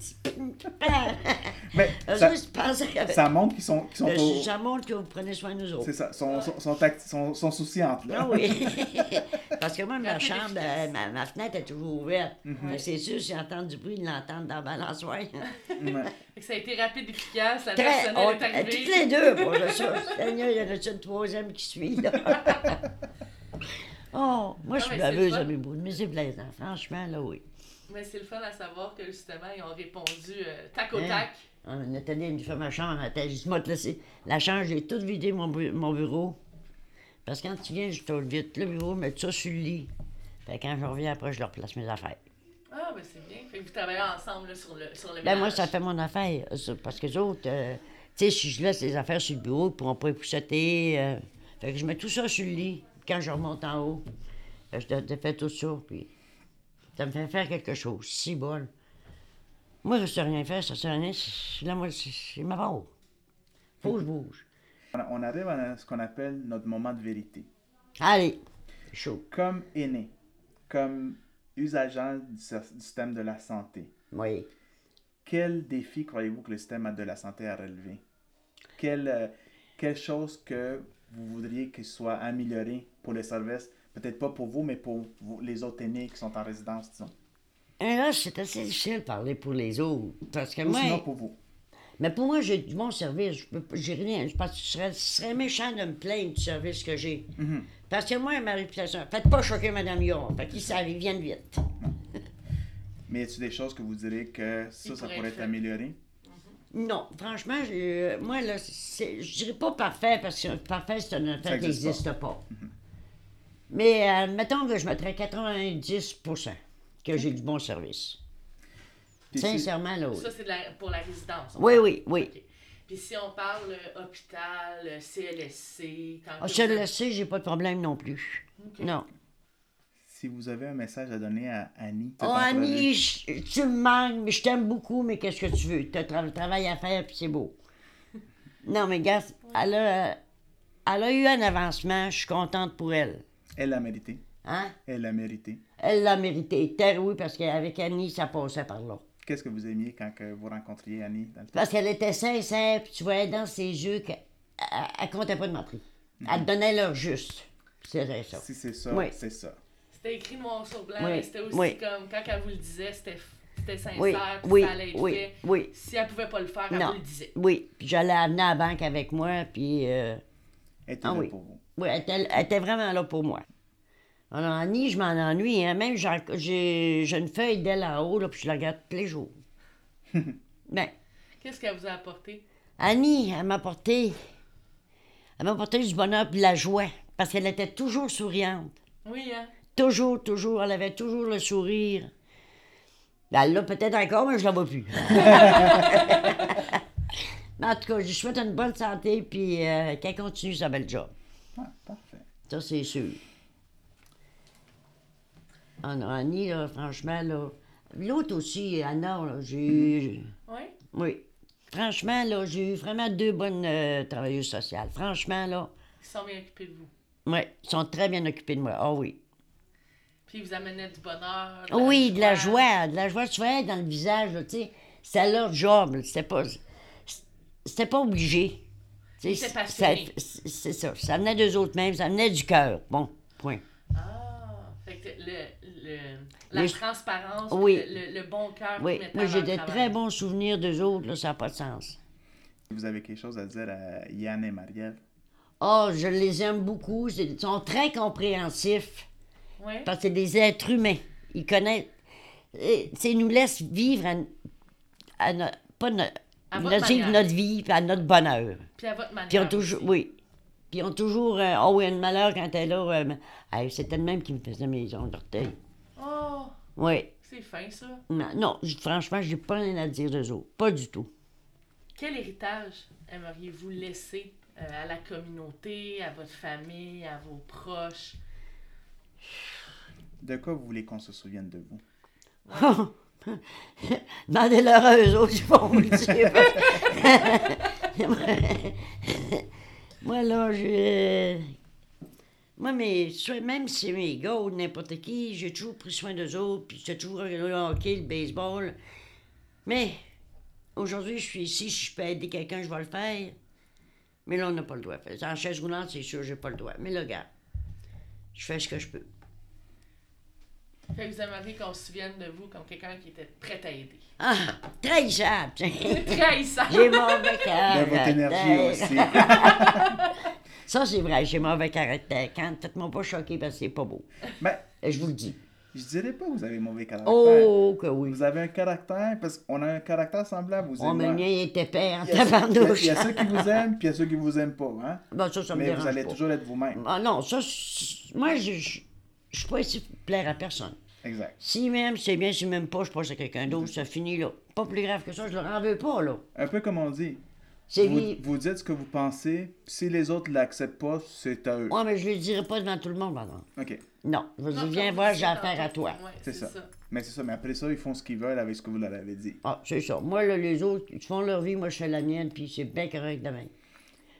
Mais Eux ça, autres, ça montre qu'ils sont, qu'ils sont Euh, au- Ça montre que vous prenez soin de nous autres. C'est ça, sont, sont, sont, sont, sont souciantes, là. Ah oui. Parce que moi, ma chambre, efficace. euh, ma, ma fenêtre est toujours ouverte. Que C'est sûr, si j'entends du bruit, ils l'entendent dans la balançoire. Ouais. ça a été rapide, efficace, la Très, on- est arrivée. toutes les deux pour le ça. Seigneur, il y en a une troisième qui suit, là? oh, moi, je suis baveuse à mes bouts, mais c'est plaisant. Franchement, là, oui. Mais c'est le fun à savoir que, justement, ils ont répondu euh, tac au Hein? tac. On est allé une fois ma chambre, elle juste, moi, te laisser. La chambre, j'ai tout vidé mon, bu- mon bureau. Parce que quand tu viens, je tourne vite le bureau, mets ça sur le lit. Fait que quand je reviens après, je leur place mes affaires. Ah, ben c'est bien. Fait que vous travaillez ensemble là, sur le, sur le Ben, moi, ça fait mon affaire. ça, parce que les autres, euh, tu sais, si je laisse les affaires sur le bureau, ils pourront pas épousseter. euh, fait que je mets tout ça sur le lit. Quand je remonte en haut, euh, je te, te fais tout ça, puis ça me fait faire quelque chose. Si bon. Moi, je sais rien faire, ça sert à rien. Là, moi, c'est ma. Faut que je bouge. On- arrive à ce qu'on appelle notre moment de vérité. Allez, chaud. Comme aîné, comme usageant du sy- du système de la santé, Oui. quel défi croyez-vous que le système de la santé a relevé? Quelle, euh, quelle chose que vous voudriez qu'il soit amélioré pour les services? Peut-être pas pour vous, mais pour vous- les autres aînés qui sont en résidence, disons. Et là, c'est assez difficile de parler pour les autres. Parce que Ou moi. sinon pour vous. Mais pour moi, j'ai du bon service. Je peux pas- J'ai rien. Je pense que ce serait, ce serait méchant de me plaindre du service que j'ai. Mhm. Parce que moi, ma réputation. Faites pas choquer Mme Yor. Fait qu'ils savent, ils viennent vite. Mais y a-t-il des choses que vous direz que ça, Il ça pourrait être être fait. amélioré? Non, franchement, moi, là, c'est- je dirais pas parfait, parce que parfait, c'est un affaire qui existe n'existe pas. Mais euh, mettons que je mettrais 90% que j'ai du bon service. Puis Sincèrement, là, oui. Ça, c'est pour la résidence. Oui, oui, oui. OK. Puis si on parle euh, hôpital, euh, CLSC, quand Ah, sais, j'ai pas de problème non plus. Non. Si vous avez un message à donner à Annie. Oh, Annie, je- tu me manques, mais je t'aime beaucoup, mais qu'est-ce que tu veux? Tu as le travail à faire, puis c'est beau. Non, mais gars, elle a, elle a eu un avancement, je suis contente pour elle. Elle l'a mérité. Hein? Elle l'a mérité. Elle l'a mérité. Terre, oui, parce qu'avec Annie, ça passait par là. Qu'est-ce que vous aimiez quand que vous rencontriez Annie dans le? Parce qu'elle était sincère, puis tu voyais dans ses yeux qu'elle elle, elle comptait pas de mentir. Elle te donnait l'heure juste. C'était ça. Si c'est ça, Oui. c'est ça. C'était écrit noir sur blanc, Oui, mais c'était aussi oui. comme quand elle vous le disait, c'était c'était sincère, Oui, ça allait être oui, fait. oui. Si elle pouvait pas le faire, elle Non. vous le disait. Oui, puis j'allais amener à la banque avec moi, puis... euh, Elle était Ah là oui. pour vous. Oui, elle était, elle était vraiment là pour moi. Alors, Annie, je m'en ennuie. Hein. Même, j'ai j'ai une feuille d'elle en haut, là, puis je la regarde tous les jours. ben, Qu'est-ce qu'elle vous a apporté? Annie, elle m'a apporté... Elle m'a apporté du bonheur et de la joie. Parce qu'elle était toujours souriante. Oui, hein? Toujours, toujours. Elle avait toujours le sourire. Ben, Elle l'a peut-être encore, mais je la vois plus. mais en tout cas, je souhaite une bonne santé, puis euh, qu'elle continue sa belle job. Parfait. Ça, c'est sûr. En Annie, là, franchement, là. L'autre aussi, Anna, là, j'ai eu. Oui? Oui. Franchement, là, j'ai eu vraiment deux bonnes euh, travailleuses sociales. Franchement, là. Ils sont bien occupés de vous. Oui, ils sont très bien occupés de moi. Ah oui. Puis ils vous amenaient du bonheur. Oui, de la joie. De la joie, tu voyais dans le visage, tu sais. C'était leur job, C'était pas. C'était pas obligé. C'est c'est ça. Ça venait d'eux autres mêmes, ça venait du cœur. Bon, point. Ah, fait que le, le, la transparence, Oui. le, le- le bon cœur Oui, moi j'ai le de travail. très bons souvenirs d'eux autres, là, ça n'a pas de sens. Vous avez quelque chose à dire à Yann et Marielle? Oh, je les aime beaucoup. Ils sont très compréhensifs Oui. parce que c'est des êtres humains. Ils connaissent. Ils nous laissent vivre à, à no- pas À vivre notre vie puis à notre bonheur. Puis à votre manière. Puis ils ont toujours. aussi. Oui. Puis ils ont toujours. euh, oh oui, un malheur quand elle est là. euh, hey, C'était le même qui me faisait mes ongles d'orteil. Oh, Oui. c'est fin ça. Non, non, franchement, j'ai pas rien à dire d'eux autres. Pas du tout. Quel héritage aimeriez-vous laisser euh, à la communauté, à votre famille, à vos proches? De quoi vous voulez qu'on se souvienne de vous? Demandez-leur à eux autres, ils vont vous le dire. Moi, là, je. Moi, soit- même si c'est mes gars ou n'importe qui, j'ai toujours pris soin d'eux autres, puis j'ai toujours regardé le hockey, le baseball. Mais aujourd'hui, je suis ici, si je peux aider quelqu'un, je vais le faire. Mais là, on n'a pas le droit. En chaise roulante, c'est sûr, j'ai pas le droit. Mais là, gars, je fais ce que je peux. Fait que vous aimeriez qu'on se souvienne de vous comme quelqu'un qui était prêt à aider. Ah, trahissable! Trahissant! J'ai mauvais caractère. De votre énergie aussi. Ça, c'est vrai, j'ai mauvais caractère. Quand faites-moi pas choquer parce que c'est pas beau. Mais Et je vous le dis. je dirais pas que vous avez mauvais caractère. Oh, que oui. Vous avez un caractère, parce qu'on a un caractère semblable, vous Oh, mais le mien, il était père Il y, a, il y a- tabardouche. il y a ceux qui vous aiment, puis il y a ceux qui vous aiment pas. Hein? Bon, ça, ça me Mais vous allez pas. toujours être vous-même. Ah non, ça, moi, je je- je suis pas ici pour plaire à personne. Exact. S'il m'aime, c'est bien. S'il m'aime pas, je passe à quelqu'un d'autre, ça finit là. Pas plus grave que ça, je leur en veux pas, là. Un peu comme on dit. C'est Vous, vous dites ce que vous pensez, puis si les autres l'acceptent pas, c'est à eux. Ouais, mais je le dirai pas devant tout le monde, maintenant. OK. Non, je Non, dire, viens voir, vous j'ai affaire à toi. Ouais, C'est ça. ça. Mais c'est ça. Mais après ça, ils font ce qu'ils veulent avec ce que vous leur avez dit. Ah, c'est ça. Moi, là, les autres, ils font leur vie, moi, je fais la mienne, puis c'est bien correct demain.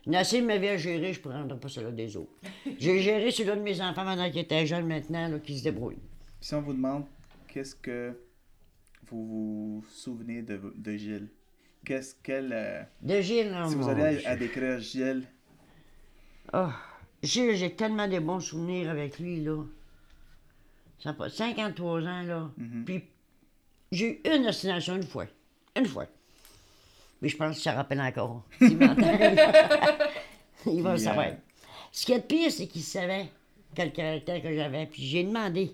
J'ai assez de ma vie à gérer, je ne prendrai pas cela des autres. J'ai géré celui de mes enfants pendant qu'ils étaient jeunes maintenant, là, qui se débrouillent. Si on vous demande qu'est-ce que vous vous souvenez de, de Gilles, qu'est-ce qu'elle. euh, De Gilles, oh, si vous allez à, à décrire Gilles, Ah, Gilles, j'ai tellement de bons souvenirs avec lui, là. Ça a pas 53 ans, là. Mhm. Puis, j'ai eu une destination une fois. Une fois. Mais je pense que ça rappelle encore. Il va le savoir. Ce qui est pire, c'est qu'il savait quel caractère que j'avais. Puis j'ai demandé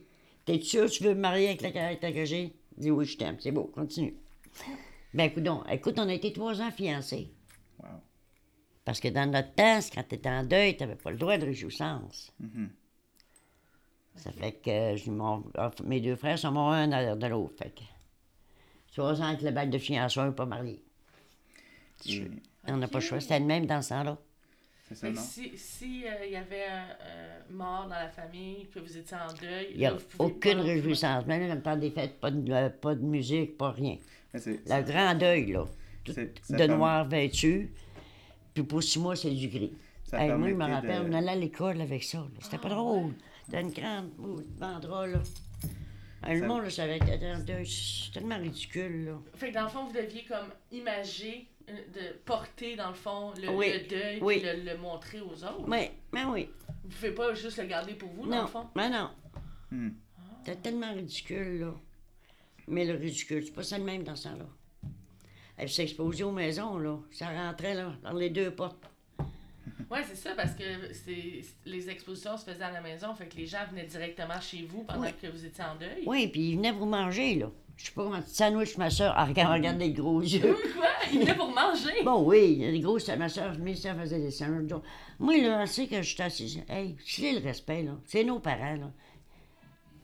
T'es sûr que tu veux me marier avec le caractère que j'ai dit Oui, je t'aime. C'est beau, continue. Ben, écoute, donc, écoute, on a été trois ans fiancés. wow. Parce que dans notre temps, quand tu étais en deuil, tu n'avais pas le droit de réjouissance. Mhm. Ça fait que je mes deux frères sont morts un à l'air de l'autre. Fait que trois ans avec le bac de fiançailles, pas marié. Et- On n'a pas le choix. C'était le même dans ce temps-là. Ça, si si, euh, il y avait un euh, mort dans la famille, que vous étiez en deuil, Il n'y a là, vous pouvez aucune pas- réjouissance. Même dans le temps des fêtes, pas de, euh, pas de musique, pas rien. Le grand deuil, là. Tout ça de permet- noir vêtu. Puis pour six mois, c'est du gris. Ça Hey, moi, je me rappelle, de- on allait à l'école avec ça. là. C'était pas drôle. Dans une grande bandera, là. Le Ça- monde, là, savait que t'étais en deuil. C'est tellement ridicule, là. Fait que dans le fond, vous deviez comme imager, de porter dans le fond le, Oui, le deuil, oui. puis le, le montrer aux autres. Oui, mais oui. Vous pouvez pas juste le garder pour vous, dans le fond? mais non. Hmm. C'était tellement ridicule, là. Mais le ridicule, c'est pas ça le même dans ce temps-là. Elle s'exposait aux maisons, là. Ça rentrait, là, dans les deux portes. Ouais, c'est ça, parce que c'est les expositions se faisaient à la maison, fait que les gens venaient directement chez vous pendant Oui. que vous étiez en deuil. Oui, puis ils venaient vous manger, là. Je sais pas comment... Sandwich, ma soeur. Regarde, regarde les gros yeux. Quoi? Ils venaient pour manger! Bon, oui, les gros, c'est ma soeur, mais ça faisait des sandwichs. Donc, Moi, là, c'est que je suis assise. Hey, je le respect, là. C'est nos parents, là.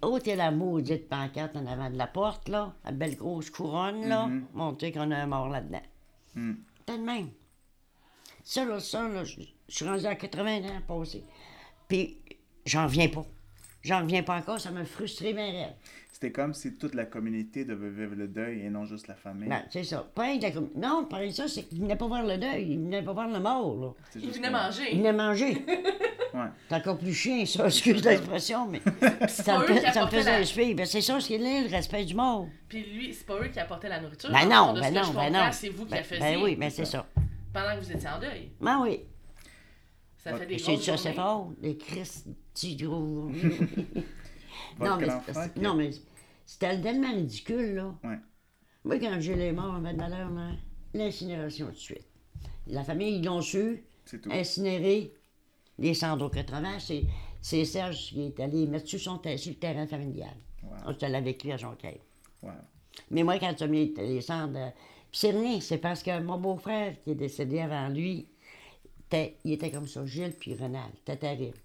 Oh, t'es la maudite pancarte en avant de la porte, là. La belle grosse couronne, là. Montrer qu'on a un mort là-dedans. Hmm. T'as de même. Ça, là, ça, là, je suis rendu à 80 ans passé. Puis, j'en viens pas. J'en reviens pas encore, ça m'a frustré bien raide. C'était comme si toute la communauté devait vivre le deuil et non juste la famille. Ben, c'est ça. Pas la com- Non, pareil ça, c'est qu'il venait pas voir le deuil, il venait pas voir le mort, là. C'est Il juste venait que- Il manger. venait manger. Ouais. C'est encore plus chien, ça, excuse l'expression, mais ça me, fait- ça me faisait la-. Ben, c'est ça, ce qu'il est, le respect du mort. Puis lui, c'est pas eux qui apportaient la nourriture. Ben non, ben non, ben non. C'est vous qui Ben, la faisiez ben oui, mais c'est ça. pendant que vous étiez en deuil. Ben oui. Ça fait des C'est grosses ça, c'est fort. Les Christy gros. Non, mais, qui- non, mais c'était tellement ridicule, là. Ouais. Moi, quand j'ai les morts en de valeur, là, l'incinération tout de suite. La famille, ils l'ont su, C'est tout. incinéré. Les cendres au 80, c'est, c'est Serge qui est allé mettre sur, son sur le terrain familial. Wow. On allé avec lui à Jonquière. Wow. Mais moi, quand tu as mis les cendres. euh, Puis c'est rien, c'est parce que mon beau-frère qui est décédé avant lui, il était comme ça, Gilles puis Renal. C'était terrible.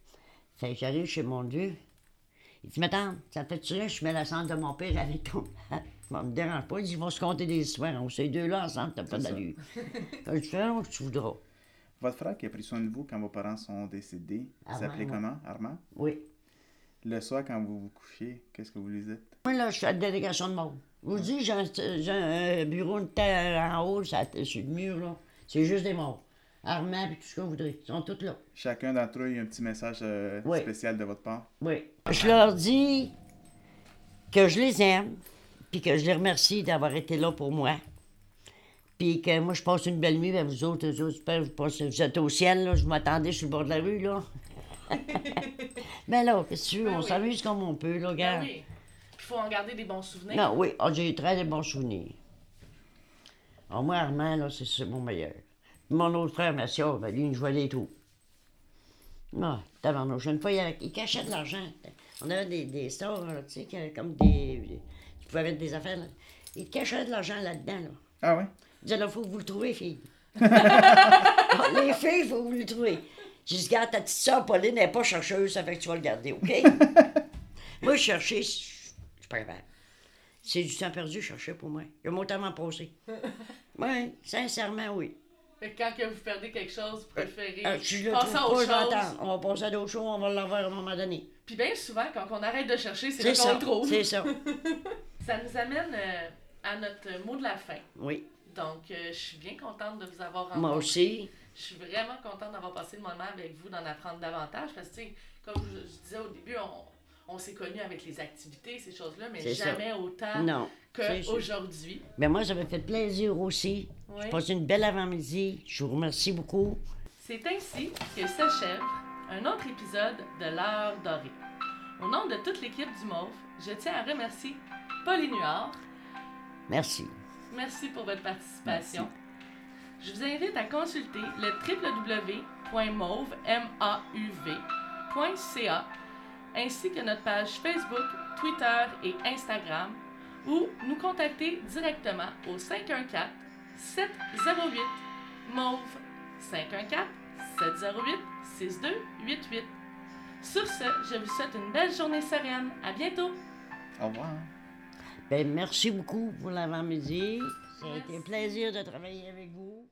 Fait que j'arrive chez mon Dieu. Il dit, mais tante, ça te fait-tu rien, je mets la cendre de mon père avec ton. Ça me dérange pas. Il dit, ils vont se compter des histoires. On ces deux-là ensemble, t'as pas d'allure. Je dis, fais que tu voudras. Votre frère qui a pris soin de vous quand vos parents sont décédés, il Armand, s'appelait comment? Armand? Oui. Le soir, quand vous vous couchiez, qu'est-ce que vous lui dites? Moi, là, je suis à la délégation de monde. Je vous dis, j'ai un, bureau de terre en haut, ça, sur le mur, là. C'est juste des morts. Armand, puis tout ce que vous voudrez. Ils sont tous là. Chacun d'entre eux, il y a un petit message euh, Oui. spécial de votre part. Oui. Je leur dis que je les aime, puis que je les remercie d'avoir été là pour moi. Puis que moi, je passe une belle nuit, ben vous autres, vous, autres, j'espère que vous, passez- vous êtes au ciel, là, je m'attendais sur le bord de la rue, là. Mais là, qu'est-ce que tu veux, Ben on oui. s'amuse comme on peut, là, Ben regarde. oui. Il faut en garder des bons souvenirs. Non, oui, ah, j'ai eu très de bons souvenirs. Alors, moi, Armand, là, c'est mon meilleur. Mon autre frère, Mathieu, ben, lui, il jouait des trous. Ah, tabarnouche. Une fois, il, avait- il cachait de l'argent. On avait des, des stores, là, tu sais, qui avaient comme des... Tu pouvais mettre des affaires, là. Il cachait de l'argent là-dedans, là. Ah ouais? Il disait, là, faut que vous le trouviez, fille. Ah, Les filles, il faut que vous le trouviez. J'ai dit, regarde, ta petite soeur, Pauline, n'est pas chercheuse, ça fait que tu vas le garder, OK? moi, je cherchais, je je suis pas capable. C'est du temps perdu, je cherchais pour moi. Il m'a tellement passé. Oui, sincèrement, oui. Fait que quand que vous perdez quelque chose, vous préférez Euh, je le passer à autre chose. On va passer à d'autres choses, on va l'avoir à un moment donné. Puis bien souvent, quand on arrête de chercher, c'est là qu'on trouve. c'est ça. Ça nous amène euh, à notre mot de la fin. Oui, Donc, euh, je suis bien contente de vous avoir rencontré. moi aussi. Je suis vraiment contente d'avoir passé le moment avec vous, d'en apprendre davantage. Parce que, comme je, je disais au début, on, on s'est connus avec les activités, ces choses-là, mais ça. jamais autant qu'aujourd'hui. Mais moi, ça m'a fait plaisir aussi. Oui. J'ai passé une belle avant-midi. Je vous remercie beaucoup. C'est ainsi que s'achève un autre épisode de l'heure dorée. Au nom de toute l'équipe du MAUF, je tiens à remercier Pauline Huard. Merci. Merci pour votre participation. Je vous invite à consulter le www.mauve.ca ainsi que notre page Facebook, Twitter et Instagram ou nous contacter directement au 514 708 mauve 514 708 6288. Sur ce, je vous souhaite une belle journée sereine. À bientôt. Au revoir. Ben, merci beaucoup pour l'avant-midi. Ça a été un plaisir de travailler avec vous.